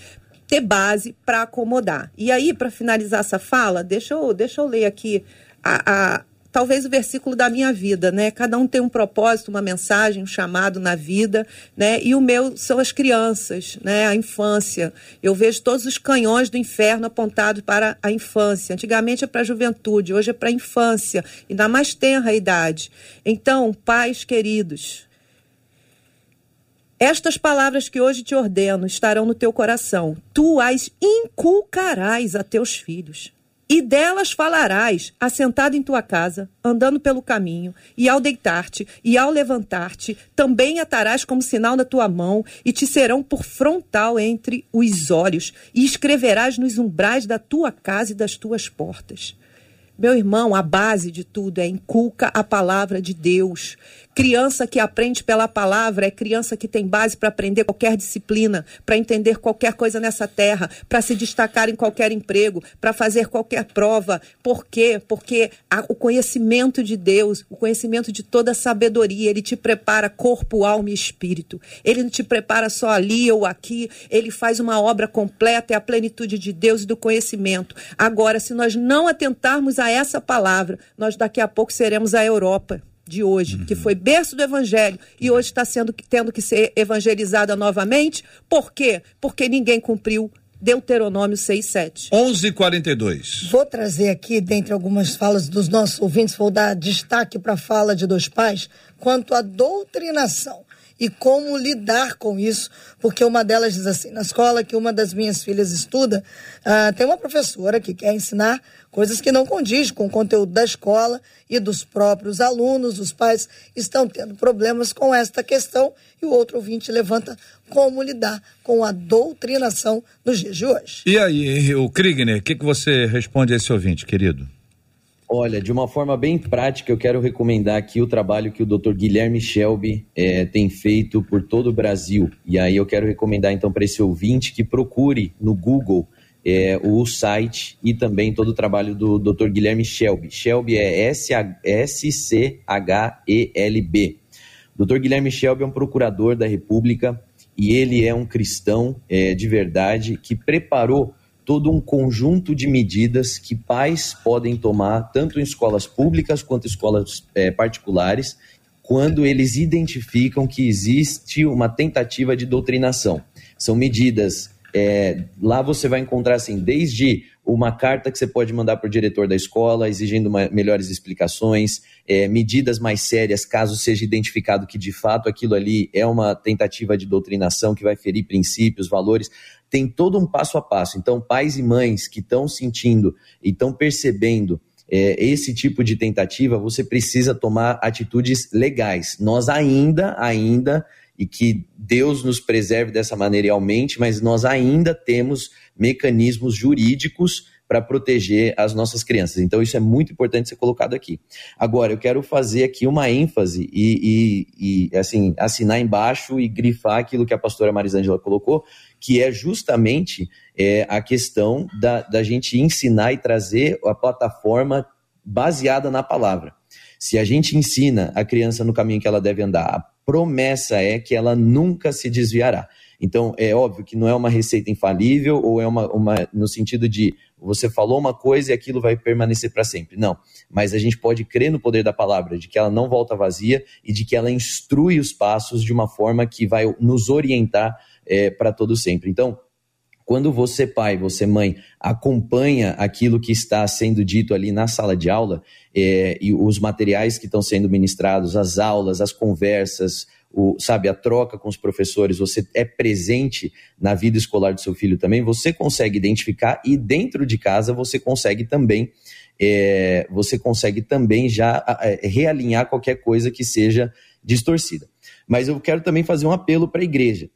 ter base para acomodar. E aí, para finalizar essa fala, deixa eu, deixa eu ler aqui a, a- talvez o versículo da minha vida, né? Cada um tem um propósito, uma mensagem, um chamado na vida, né? E o meu são as crianças, né? A infância. Eu vejo todos os canhões do inferno apontados para a infância. Antigamente é para a juventude, hoje é para a infância, na mais tenra idade. Então, pais queridos, estas palavras que hoje te ordeno estarão no teu coração. Tu as inculcarás a teus filhos. E delas falarás, assentado em tua casa, andando pelo caminho, e ao deitar-te e ao levantar-te, também atarás como sinal na tua mão, e te serão por frontal entre os olhos, e escreverás nos umbrais da tua casa e das tuas portas. Meu irmão, a base de tudo é inculca a palavra de Deus. Criança que aprende pela palavra é criança que tem base para aprender qualquer disciplina, para entender qualquer coisa nessa terra, para se destacar em qualquer emprego, para fazer qualquer prova. Por quê? Porque a- o conhecimento de Deus, o conhecimento de toda a sabedoria, ele te prepara corpo, alma e espírito. Ele não te prepara só ali ou aqui, ele faz uma obra completa, é a plenitude de Deus e do conhecimento. Agora, se nós não atentarmos a essa palavra, nós daqui a pouco seremos a Europa de hoje, que foi berço do evangelho e hoje está sendo tendo que ser evangelizada novamente. Por quê? Porque ninguém cumpriu Deuteronômio 6:7. 11:42. Vou trazer aqui, dentre algumas falas dos nossos ouvintes, vou dar destaque para a fala de dois pais quanto à doutrinação e como lidar com isso, porque uma delas diz assim: na escola que uma das minhas filhas estuda, ah, tem uma professora que quer ensinar coisas que não condiz com o conteúdo da escola e dos próprios alunos. Os pais estão tendo problemas com esta questão e o outro ouvinte levanta como lidar com a doutrinação nos dias de hoje. E aí, o Krigner, o que, que você responde a esse ouvinte, querido? Olha, de uma forma bem prática, eu quero recomendar aqui o trabalho que o Dr. Guilherme Shelby eh, tem feito por todo o Brasil. E aí eu quero recomendar então para esse ouvinte que procure no Google eh, o site e também todo o trabalho do Dr. Guilherme Shelby. Shelby é S-C-H-E-L-B. Dr. Guilherme Shelby é um procurador da República e ele é um cristão eh, de verdade que preparou todo um conjunto de medidas que pais podem tomar, tanto em escolas públicas quanto em escolas é, particulares, quando eles identificam que existe uma tentativa de doutrinação. São medidas. É, lá você vai encontrar assim, desde uma carta que você pode mandar para o diretor da escola, exigindo uma, melhores explicações, é, medidas mais sérias, caso seja identificado que de fato aquilo ali é uma tentativa de doutrinação que vai ferir princípios, valores tem todo um passo a passo. Então, pais e mães que estão sentindo e estão percebendo é, esse tipo de tentativa, você precisa tomar atitudes legais. Nós ainda, ainda, e que Deus nos preserve dessa maneira e aumente, mas nós ainda temos mecanismos jurídicos para proteger as nossas crianças. Então, isso é muito importante ser colocado aqui. Agora, eu quero fazer aqui uma ênfase e, e, e assim, assinar embaixo e grifar aquilo que a pastora Marisângela colocou, que é justamente é, a questão da, da gente ensinar e trazer a plataforma baseada na palavra. Se a gente ensina a criança no caminho que ela deve andar, promessa é que ela nunca se desviará. Então, é óbvio que não é uma receita infalível ou é uma, uma no sentido de você falou uma coisa e aquilo vai permanecer para sempre. Não. Mas a gente pode crer no poder da palavra, de que ela não volta vazia e de que ela instrui os passos de uma forma que vai nos orientar é, para todo sempre. Então, quando você, pai, você, mãe, acompanha aquilo que está sendo dito ali na sala de aula, é, e os materiais que estão sendo ministrados, as aulas, as conversas, o, sabe, a troca com os professores, você é presente na vida escolar do seu filho também, você consegue identificar e dentro de casa você consegue também, é, você consegue também já realinhar qualquer coisa que seja distorcida. Mas eu quero também fazer um apelo para a igreja.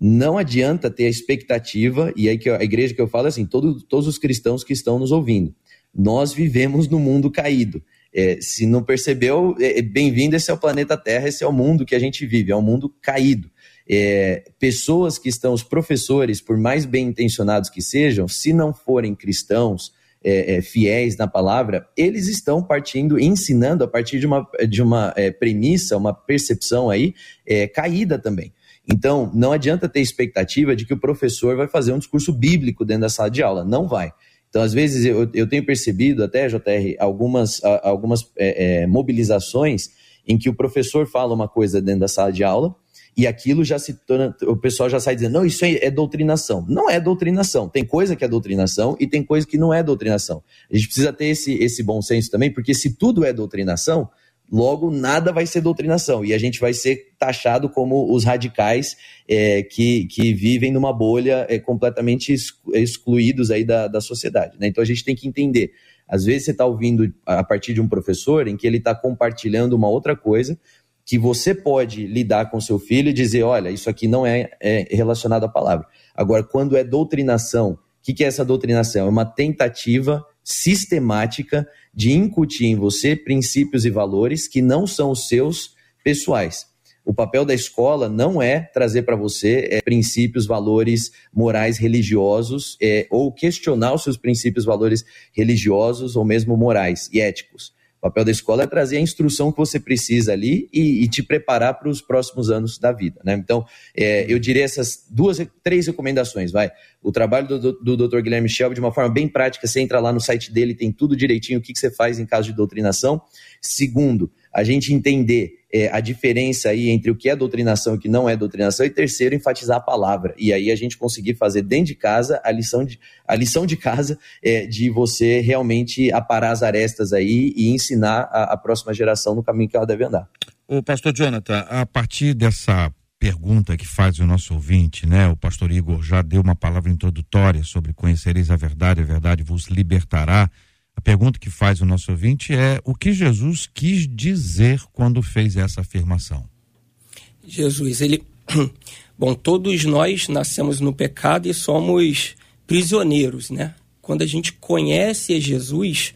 Não adianta ter a expectativa, e aí que a igreja que eu falo é assim, todo, todos os cristãos que estão nos ouvindo. Nós vivemos no mundo caído. É, se não percebeu, é, é, bem-vindo, esse é o planeta Terra, esse é o mundo que a gente vive, é um mundo caído. É, pessoas que estão, os professores, por mais bem intencionados que sejam, se não forem cristãos, é, é, fiéis na palavra, eles estão partindo, ensinando a partir de uma, de uma é, premissa, uma percepção aí é, caída também. Então, não adianta ter expectativa de que o professor vai fazer um discurso bíblico dentro da sala de aula. Não vai. Então, às vezes, eu, eu tenho percebido até, JR, algumas, algumas é, é, mobilizações em que o professor fala uma coisa dentro da sala de aula e aquilo já se torna, o pessoal já sai dizendo, não, isso é, é doutrinação. Não é doutrinação. Tem coisa que é doutrinação e tem coisa que não é doutrinação. A gente precisa ter esse, esse bom senso também, porque se tudo é doutrinação, Logo, nada vai ser doutrinação e a gente vai ser taxado como os radicais é, que, que vivem numa bolha é, completamente excluídos aí da, da sociedade. Né? Então a gente tem que entender. Às vezes você está ouvindo a partir de um professor em que ele está compartilhando uma outra coisa que você pode lidar com seu filho e dizer, olha, isso aqui não é, é relacionado à palavra. Agora, quando é doutrinação, o que, que é essa doutrinação? É uma tentativa sistemática de incutir em você princípios e valores que não são os seus pessoais. O papel da escola não é trazer para você é, princípios, valores morais religiosos é, ou questionar os seus princípios, valores religiosos ou mesmo morais e éticos. O papel da escola é trazer a instrução que você precisa ali e, e te preparar para os próximos anos da vida. Né? Então, é, eu diria essas duas, três recomendações. Vai. O trabalho do, do, do Dr. Guilherme Shelby, de uma forma bem prática, você entra lá no site dele, tem tudo direitinho, o que, que você faz em caso de doutrinação. Segundo, a gente entender é, a diferença aí entre o que é doutrinação e o que não é doutrinação, e terceiro, enfatizar a palavra. E aí a gente conseguir fazer dentro de casa a lição de, a lição de casa é, de você realmente aparar as arestas aí e ensinar a, a próxima geração no caminho que ela deve andar. O pastor Jonathan, a partir dessa pergunta que faz o nosso ouvinte, né? O pastor Igor já deu uma palavra introdutória sobre conhecereis a verdade, a verdade vos libertará. A pergunta que faz o nosso ouvinte é o que Jesus quis dizer quando fez essa afirmação? Jesus, ele. [CLEARS THROAT] Bom, todos nós nascemos no pecado e somos prisioneiros, né? Quando a gente conhece Jesus,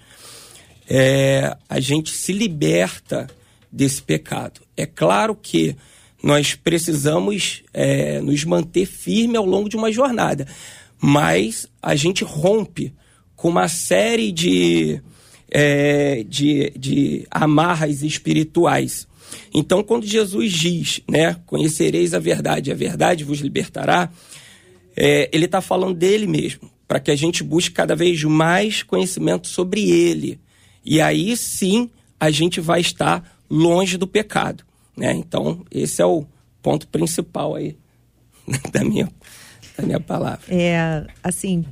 é, a gente se liberta desse pecado. É claro que nós precisamos é, nos manter firme ao longo de uma jornada, mas a gente rompe com uma série de, é, de, de amarras espirituais. Então, quando Jesus diz, né, conhecereis a verdade, a verdade vos libertará, é, ele está falando dele mesmo, para que a gente busque cada vez mais conhecimento sobre ele. E aí sim a gente vai estar longe do pecado. Né? Então, esse é o ponto principal aí [LAUGHS] da minha, da minha palavra. É, assim,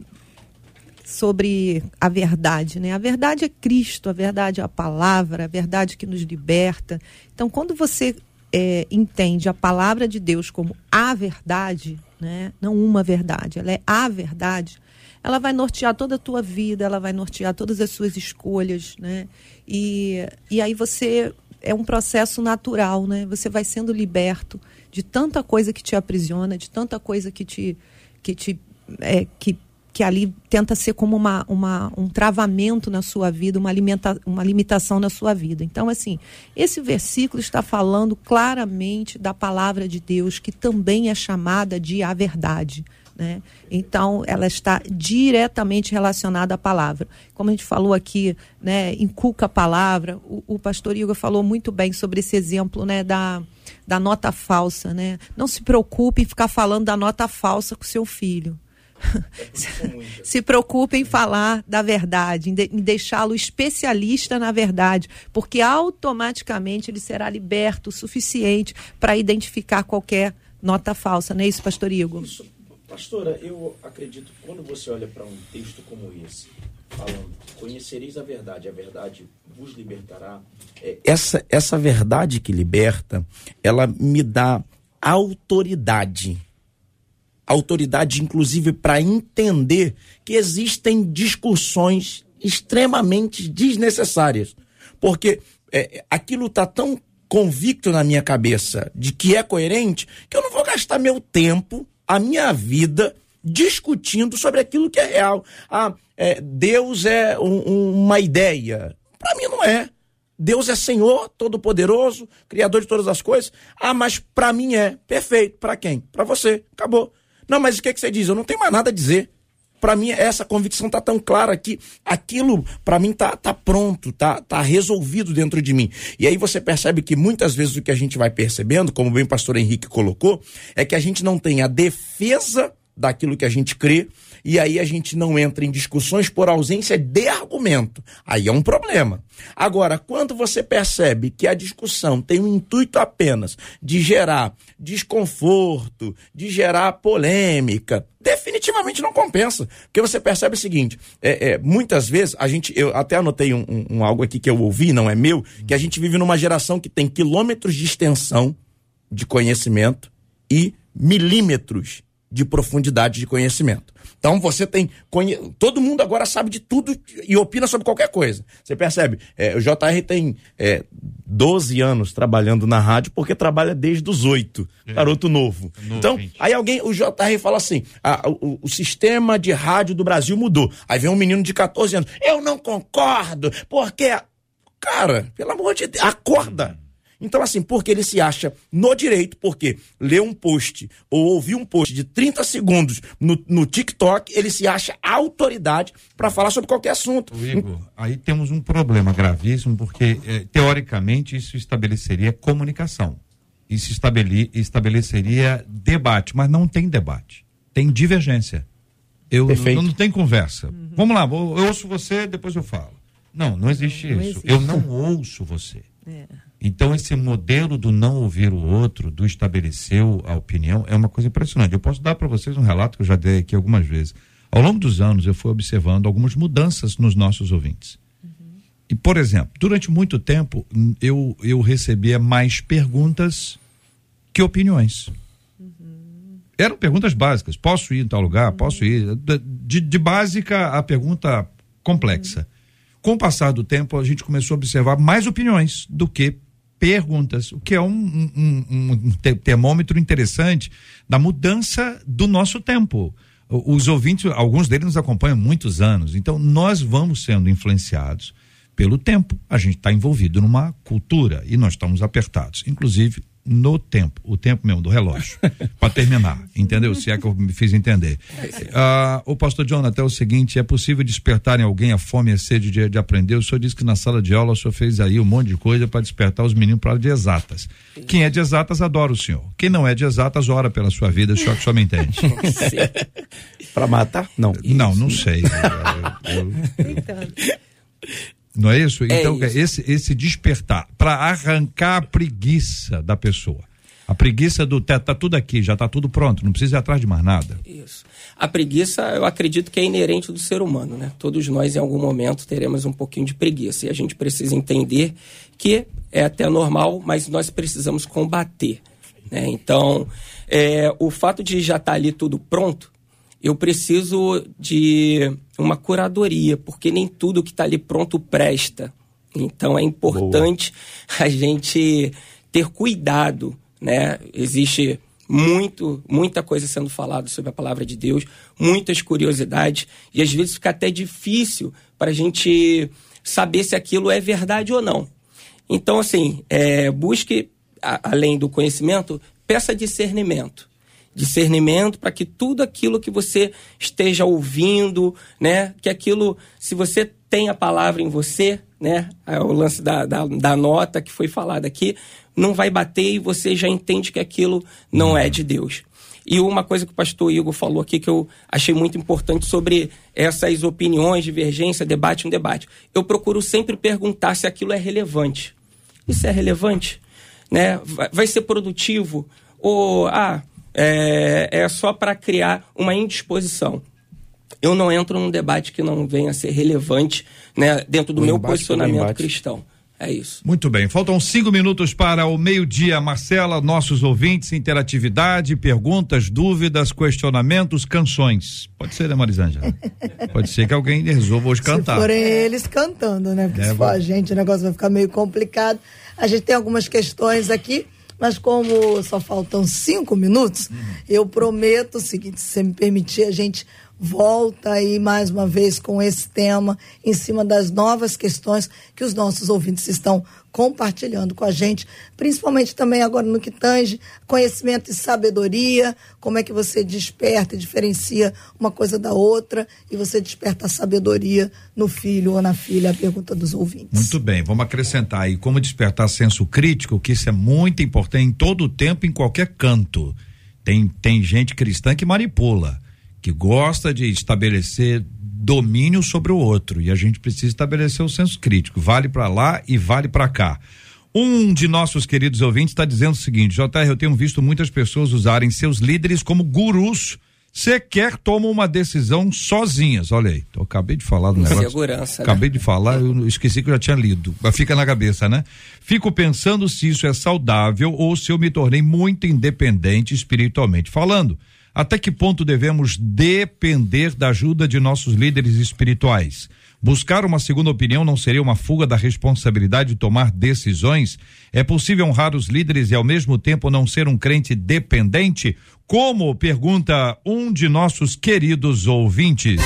sobre a verdade, né? A verdade é Cristo, a verdade é a palavra, a verdade que nos liberta. Então, quando você é, entende a palavra de Deus como a verdade, né? Não uma verdade, ela é a verdade. Ela vai nortear toda a tua vida, ela vai nortear todas as suas escolhas, né? E, e aí você é um processo natural, né? Você vai sendo liberto de tanta coisa que te aprisiona, de tanta coisa que te que te é, que que ali tenta ser como uma, uma, um travamento na sua vida, uma, alimenta, uma limitação na sua vida. Então, assim, esse versículo está falando claramente da palavra de Deus, que também é chamada de a verdade. Né? Então, ela está diretamente relacionada à palavra. Como a gente falou aqui, né, inculca a palavra, o, o pastor Igor falou muito bem sobre esse exemplo né, da, da nota falsa. Né? Não se preocupe em ficar falando da nota falsa com seu filho. Se preocupe em falar da verdade, em, de, em deixá-lo especialista na verdade, porque automaticamente ele será liberto o suficiente para identificar qualquer nota falsa, não é isso, pastor Igor? Isso, pastora, eu acredito que quando você olha para um texto como esse, falando, conhecereis a verdade, a verdade vos libertará. É, essa, essa verdade que liberta, ela me dá autoridade autoridade, inclusive, para entender que existem discussões extremamente desnecessárias. Porque é, aquilo está tão convicto na minha cabeça de que é coerente que eu não vou gastar meu tempo, a minha vida, discutindo sobre aquilo que é real. Ah, é, Deus é um, um, uma ideia. Para mim não é. Deus é Senhor, Todo-Poderoso, Criador de todas as coisas. Ah, mas para mim é. Perfeito. Para quem? Para você. Acabou. Não, mas o que, é que você diz? Eu não tenho mais nada a dizer. Para mim, essa convicção tá tão clara que aquilo, para mim, tá, tá pronto, tá, tá resolvido dentro de mim. E aí você percebe que muitas vezes o que a gente vai percebendo, como bem o pastor Henrique colocou, é que a gente não tem a defesa daquilo que a gente crê, e aí a gente não entra em discussões por ausência de argumento. Aí é um problema. Agora, quando você percebe que a discussão tem o intuito apenas de gerar desconforto, de gerar polêmica, definitivamente não compensa. Porque você percebe o seguinte: é, é, muitas vezes a gente, eu até anotei um, um, um algo aqui que eu ouvi, não é meu, que a gente vive numa geração que tem quilômetros de extensão de conhecimento e milímetros de profundidade de conhecimento. Então você tem. Todo mundo agora sabe de tudo e opina sobre qualquer coisa. Você percebe? É, o JR tem é, 12 anos trabalhando na rádio porque trabalha desde os 8. É. Garoto novo. novo. Então, aí alguém, o JR fala assim: ah, o, o, sistema de rádio do Brasil mudou. Aí vem um menino de 14 anos. Eu não concordo, porque. Cara, pelo amor de Deus, acorda. Então, assim, porque ele se acha no direito, porque leu um post ou ouviu um post de 30 segundos no, no TikTok, ele se acha autoridade para falar sobre qualquer assunto. Igor, aí temos um problema gravíssimo, porque eh, teoricamente isso estabeleceria comunicação. Isso estabele, estabeleceria debate, mas não tem debate. Tem divergência. Eu não, não tem conversa. Uhum. Vamos lá, eu ouço você, depois eu falo. Não, não existe não, isso. Não existe. Eu não ouço você. É. Então, esse modelo do não ouvir o outro, do estabeleceu a opinião, é uma coisa impressionante. Eu posso dar para vocês um relato que eu já dei aqui algumas vezes. Ao longo dos anos, eu fui observando algumas mudanças nos nossos ouvintes. E, por exemplo, durante muito tempo, eu, eu recebia mais perguntas que opiniões. Eram perguntas básicas. Posso ir em tal lugar? Posso ir? De, de básica a pergunta complexa. Com o passar do tempo, a gente começou a observar mais opiniões do que perguntas, o que é um, um, um, te- termômetro interessante da mudança do nosso tempo. Os ouvintes, alguns deles nos acompanham há muitos anos, então nós vamos sendo influenciados pelo tempo. A gente está envolvido numa cultura e nós estamos apertados, inclusive no tempo, o tempo mesmo do relógio, [LAUGHS] para terminar, entendeu? Se é que eu me fiz entender. Ah, o pastor Jonathan, é o seguinte: é possível despertar em alguém a fome e a sede de, de aprender? O senhor disse que na sala de aula o senhor fez aí um monte de coisa para despertar os meninos para de exatas. Quem é de exatas adora o senhor. Quem não é de exatas ora pela sua vida, o senhor que só me entende. [LAUGHS] Para matar? Não. Não, não sei. [LAUGHS] Eu- eu- Não é isso? É Então, isso. esse esse despertar para arrancar a preguiça da pessoa. A preguiça do tá, tá tudo aqui, já tá tudo pronto, não precisa ir atrás de mais nada. Isso. A preguiça, eu acredito que é inerente do ser humano, né? Todos nós, em algum momento, teremos um pouquinho de preguiça. E a gente precisa entender que é até normal, mas nós precisamos combater. Né? Então, é, o fato de já estar ali tudo pronto, eu preciso de uma curadoria, porque nem tudo que está ali pronto presta. Então, é importante a gente ter cuidado, né? Existe muito, muita coisa sendo falada sobre a palavra de Deus, muitas curiosidades, e às vezes fica até difícil para a gente saber se aquilo é verdade ou não. Então, assim, é, busque, a- além do conhecimento, peça discernimento. Discernimento para que tudo aquilo que você esteja ouvindo, né? Que aquilo, se você tem a palavra em você, né? é O lance da, da, da nota que foi falada aqui, não vai bater e você já entende que aquilo não é de Deus. E uma coisa que o pastor Igor falou aqui que eu achei muito importante sobre essas opiniões, divergência, debate, um debate. Eu procuro sempre perguntar se aquilo é relevante. Isso é relevante? Né? Vai, ser produtivo? Ou, ah, é, é só para criar uma indisposição? Eu não entro num debate que não venha a ser relevante né, dentro do Um meu embate posicionamento cristão. É isso. Muito bem, faltam cinco minutos para o meio-dia. Marcela, nossos ouvintes, interatividade, perguntas, dúvidas, questionamentos, canções. Pode ser, né, Marisângela? [LAUGHS] Pode ser que alguém resolva hoje cantar. Se forem eles cantando, né? Porque É, se for vai. a gente, o negócio vai ficar meio complicado. A gente tem algumas questões aqui, mas como só faltam cinco minutos, Uhum. eu prometo o seguinte: se você me permitir, a gente volta aí mais uma vez com esse tema em cima das novas questões que os nossos ouvintes estão compartilhando com a gente, principalmente também agora no que tange conhecimento e sabedoria, como é que você desperta e diferencia uma coisa da outra e você desperta a sabedoria no filho ou na filha, a pergunta dos ouvintes. Muito bem, vamos acrescentar aí como despertar senso crítico, que isso é muito importante em todo o tempo, em qualquer canto. Tem, tem gente cristã que manipula, que gosta de estabelecer domínio sobre o outro, e a gente precisa estabelecer o senso crítico. Vale para lá e vale para cá. Um de nossos queridos ouvintes está dizendo o seguinte: JR, eu tenho visto muitas pessoas usarem seus líderes como gurus. Sequer tomam uma decisão sozinhas. Olha aí, eu acabei de falar do negócio. Insegurança, né? Acabei de falar, eu esqueci que eu já tinha lido. Mas fica na cabeça, né? Fico pensando se isso é saudável ou se eu me tornei muito independente espiritualmente falando. Até que ponto devemos depender da ajuda de nossos líderes espirituais? Buscar uma segunda opinião não seria uma fuga da responsabilidade de tomar decisões? É possível honrar os líderes e ao mesmo tempo não ser um crente dependente? Como? Pergunta um de nossos queridos ouvintes.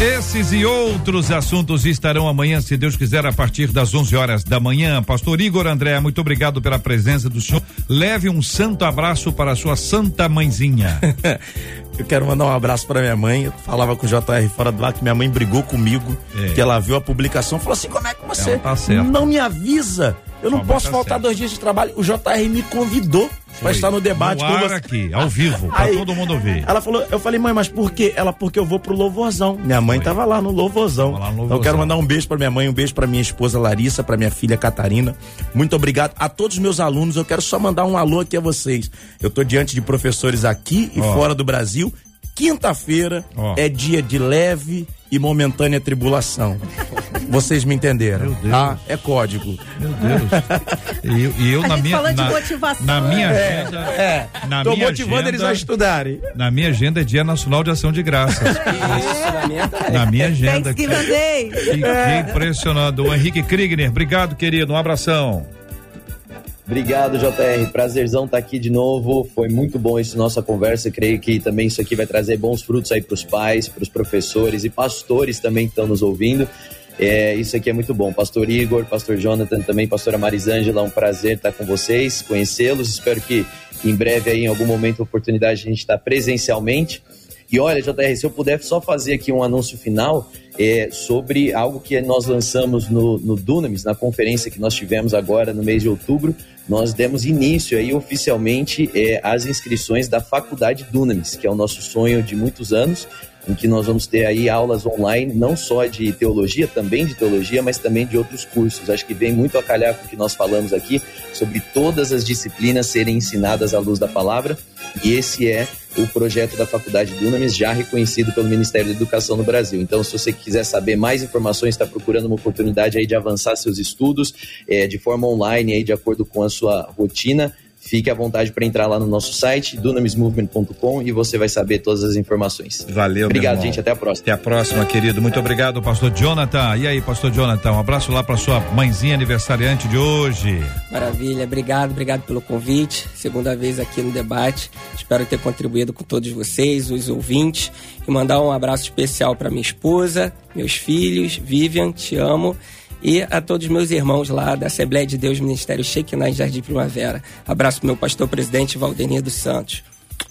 Esses e outros assuntos estarão amanhã, se Deus quiser, a partir das 11 horas da manhã. Pastor Igor André, muito obrigado pela presença do senhor. Leve um santo abraço para a sua santa mãezinha. [LAUGHS] Eu quero mandar um abraço para minha mãe. Eu falava com o JR fora do ar que minha mãe brigou comigo, É. que ela viu a publicação e falou assim: como é que você tá não me avisa? Eu não mãe posso tá faltar certa. dois dias de trabalho. O JR me convidou. Pra estar no debate no com você. aqui, ao vivo, pra Aí, todo mundo ouvir. Ela falou, eu falei, mãe, mas por quê? Ela, porque eu vou pro louvorzão. Minha mãe tava lá no louvorzão. Tava lá no Então eu quero mandar um beijo pra minha mãe, um beijo pra minha esposa Larissa, pra minha filha Catarina. Muito obrigado a todos os meus alunos. Eu quero só mandar um alô aqui a vocês. Eu tô diante de professores aqui e Ó. fora do Brasil. Quinta-feira Ó. é dia de leve e momentânea tribulação. Vocês me entenderam? Meu Deus. Tá? É código. Meu Deus. E eu, e eu A na minha. falando de na, motivação. na minha É, agenda. é. Na Tô minha motivando eles a agenda- estudarem. Na minha agenda é Dia Nacional de Ação de Graças. Isso, na minha também. Na minha agenda. Que, que impressionante. O Henrique Krigner, obrigado, querido. Um abração. Obrigado, JR. Prazerzão estar aqui de novo. Foi muito bom essa nossa conversa. Creio que também isso aqui vai trazer bons frutos aí para os pais, para os professores e pastores também que estão nos ouvindo. É, isso aqui é muito bom. Pastor Igor, Pastor Jonathan, também Pastora Marisângela, um prazer estar com vocês, conhecê-los. Espero que em breve aí, em algum momento, a oportunidade de a gente estar presencialmente. E olha, JR, se eu puder só fazer aqui um anúncio final é, sobre algo que nós lançamos no, no Dunamis, na conferência que nós tivemos agora no mês de outubro, nós demos início aí oficialmente é, às inscrições da Faculdade Dunamis, que é o nosso sonho de muitos anos, em que nós vamos ter aí aulas online, não só de teologia, também de teologia, mas também de outros cursos. Acho que vem muito a calhar com o que nós falamos aqui, sobre todas as disciplinas serem ensinadas à luz da palavra, e esse é o projeto da Faculdade Dunamis, já reconhecido pelo Ministério da Educação no Brasil. Então, se você quiser saber mais informações, está procurando uma oportunidade aí de avançar seus estudos eh, de forma online, aí, de acordo com a sua rotina, fique à vontade para entrar lá no nosso site, dunamismovement.com, e você vai saber todas as informações. Valeu, Obrigado, meu irmão. gente. Até a próxima. Até a próxima, querido. Muito obrigado, pastor Jonathan. E aí, pastor Jonathan, um abraço lá para sua mãezinha aniversariante de hoje. Maravilha, obrigado, obrigado pelo convite. Segunda vez aqui no debate. Espero ter contribuído com todos vocês, os ouvintes, e mandar um abraço especial para minha esposa, meus filhos, Vivian, te amo, e a todos os meus irmãos lá da Assembleia de Deus Ministério Shekinah em Jardim Primavera. Abraço pro meu pastor presidente Valdenir dos Santos.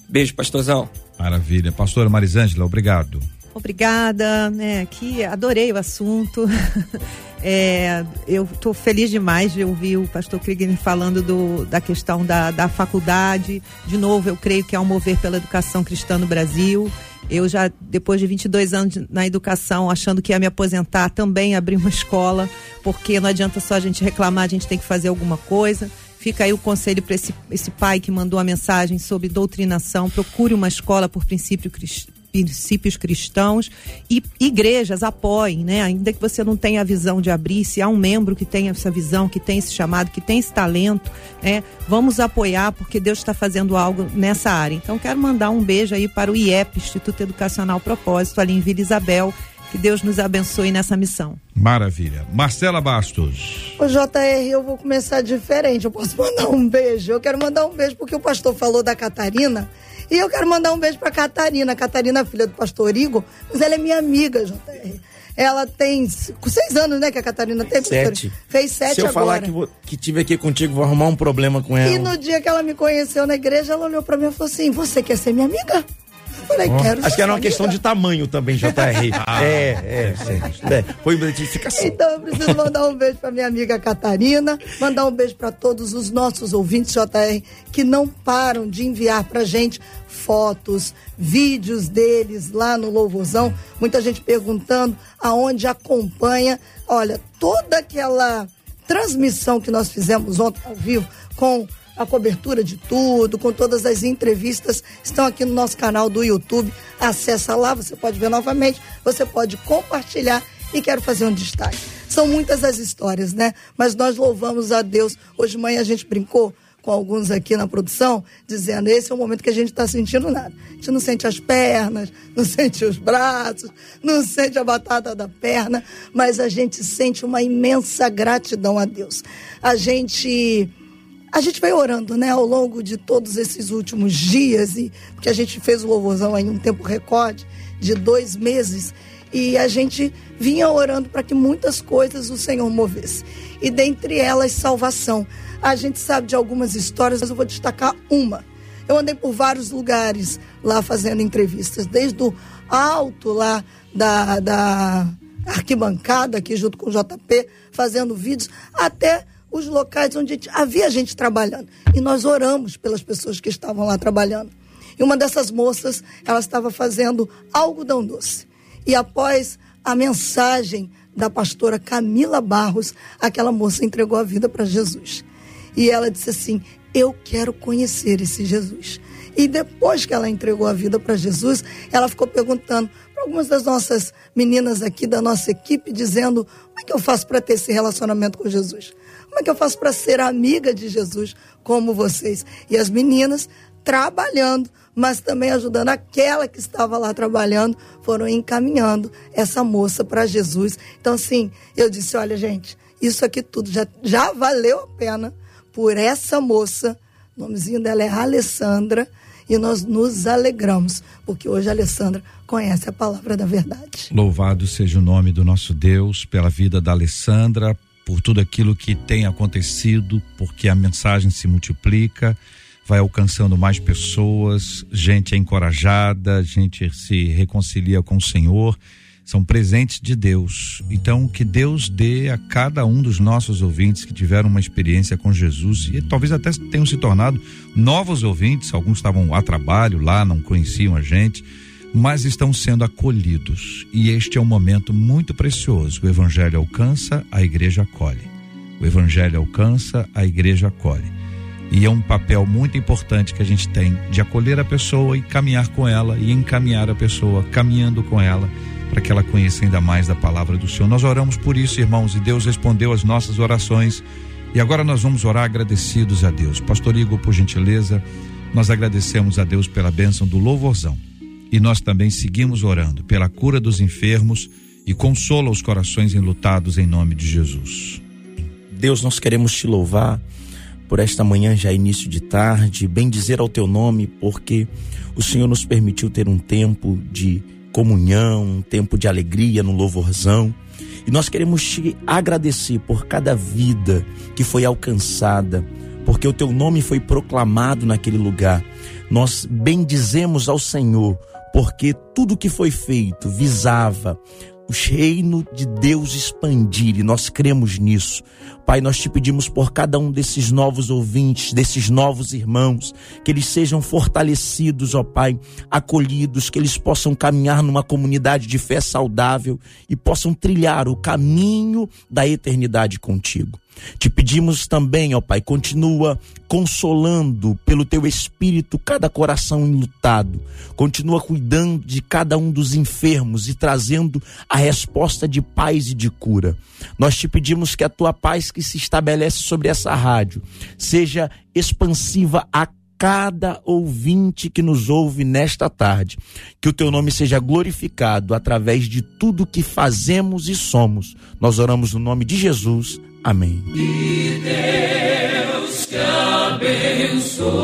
Beijo, pastorzão. Maravilha. Pastora Marisângela, obrigado. Obrigada, né? Que adorei o assunto. [LAUGHS] É, eu estou feliz demais de ouvir o pastor Krieger falando do, da questão da, da faculdade. De novo, eu creio que é um mover pela educação cristã no Brasil. Eu já, depois de 22 anos na educação, achando que ia me aposentar, também abri uma escola, porque não adianta só a gente reclamar, a gente tem que fazer alguma coisa. Fica aí o conselho para esse, esse pai que mandou a mensagem sobre doutrinação. Procure uma escola por princípio cris- princípios cristãos e igrejas apoiem, né? Ainda que você não tenha a visão de abrir, se há um membro que tem essa visão, que tem esse chamado, que tem esse talento, né? Vamos apoiar porque Deus está fazendo algo nessa área. Então quero mandar um beijo aí para o IEP, Instituto Educacional Propósito, ali em Vila Isabel. Que Deus nos abençoe nessa missão. Maravilha. Marcela Bastos. Ô JR, eu vou começar diferente. Eu posso mandar um beijo. Eu quero mandar um beijo porque o pastor falou da Catarina. E eu quero mandar um beijo pra Catarina. Catarina, filha do pastor Igor, mas ela é minha amiga, JR. Ela tem seis anos, né, que a Catarina tem? pastor? Sete. Fez sete Se eu agora. falar que, vou, que tive aqui contigo, vou arrumar um problema com ela. E no dia que ela me conheceu na igreja, ela olhou pra mim e falou assim: Você quer ser minha amiga? Falei, quero. Acho que era uma questão de tamanho também, JR. [LAUGHS] é, é, é, é. Foi identificação. Então eu preciso mandar um beijo para minha amiga Catarina, mandar um beijo para todos os nossos ouvintes JR que não param de enviar para gente fotos, vídeos deles lá no Louvorzão. Muita gente perguntando aonde acompanha. Olha, toda aquela transmissão que nós fizemos ontem ao vivo com a cobertura de tudo, com todas as entrevistas, estão aqui no nosso canal do YouTube. Acessa lá, você pode ver novamente, você pode compartilhar e quero fazer um destaque. São muitas as histórias, né? Mas nós louvamos a Deus. Hoje manhã a gente brincou com alguns aqui na produção, dizendo: esse é o momento que a gente está sentindo nada. A gente não sente as pernas, [LAUGHS] não sente os braços, não sente a batata da perna, mas a gente sente uma imensa gratidão a Deus. A gente. A gente veio orando, né, ao longo de todos esses últimos dias, e porque a gente fez o louvorzão aí um tempo recorde de dois meses, e a gente vinha orando para que muitas coisas o Senhor movesse. E dentre elas, salvação. A gente sabe de algumas histórias, mas eu vou destacar uma. Eu andei por vários lugares lá fazendo entrevistas, desde o alto lá da, da arquibancada, aqui junto com o JP, fazendo vídeos, até os locais onde havia gente trabalhando. E nós oramos pelas pessoas que estavam lá trabalhando. E uma dessas moças, ela estava fazendo algodão doce. E após a mensagem da pastora Camila Barros, aquela moça entregou a vida para Jesus. E ela disse assim: Eu quero conhecer esse Jesus. E depois que ela entregou a vida para Jesus, ela ficou perguntando para algumas das nossas meninas aqui da nossa equipe, dizendo: Como é que eu faço para ter esse relacionamento com Jesus? Como é que eu faço para ser amiga de Jesus como vocês? E as meninas trabalhando, mas também ajudando aquela que estava lá trabalhando, foram encaminhando essa moça para Jesus. Então, assim, eu disse: olha, gente, isso aqui tudo já, já valeu a pena por essa moça. O nomezinho dela é Alessandra. E nós nos alegramos, porque hoje a Alessandra conhece a palavra da verdade. Louvado seja o nome do nosso Deus pela vida da Alessandra, por tudo aquilo que tem acontecido, porque a mensagem se multiplica, vai alcançando mais pessoas, gente é encorajada, gente se reconcilia com o Senhor, são presentes de Deus. Então, que Deus dê a cada um dos nossos ouvintes que tiveram uma experiência com Jesus e talvez até tenham se tornado novos ouvintes, alguns estavam a trabalho lá, não conheciam a gente mas estão sendo acolhidos. E este é um momento muito precioso. O Evangelho alcança, a igreja acolhe. O Evangelho alcança, a igreja acolhe. E é um papel muito importante que a gente tem de acolher a pessoa e caminhar com ela e encaminhar a pessoa, caminhando com ela, para que ela conheça ainda mais da palavra do Senhor. Nós oramos por isso, irmãos, e Deus respondeu as nossas orações. E agora nós vamos orar agradecidos a Deus. Pastor Igor, por gentileza, nós agradecemos a Deus pela bênção do louvorzão e nós também seguimos orando pela cura dos enfermos e consola os corações enlutados em nome de Jesus. Deus, nós queremos te louvar por esta manhã, já início de tarde, bem dizer ao teu nome, porque o Senhor nos permitiu ter um tempo de comunhão, um tempo de alegria no louvorzão. E nós queremos te agradecer por cada vida que foi alcançada, porque o teu nome foi proclamado naquele lugar. Nós bendizemos ao Senhor porque tudo que foi feito visava o reino de Deus expandir e nós cremos nisso. Pai, nós te pedimos por cada um desses novos ouvintes, desses novos irmãos, que eles sejam fortalecidos, ó Pai, acolhidos, que eles possam caminhar numa comunidade de fé saudável e possam trilhar o caminho da eternidade contigo. Te pedimos também, ó Pai, continua consolando pelo teu espírito cada coração enlutado. Continua cuidando de cada um dos enfermos e trazendo a resposta de paz e de cura. Nós te pedimos que a tua paz que se estabelece sobre essa rádio seja expansiva a cada ouvinte que nos ouve nesta tarde. Que o teu nome seja glorificado através de tudo que fazemos e somos. Nós oramos no nome de Jesus. Amém. E Deus te abençoe.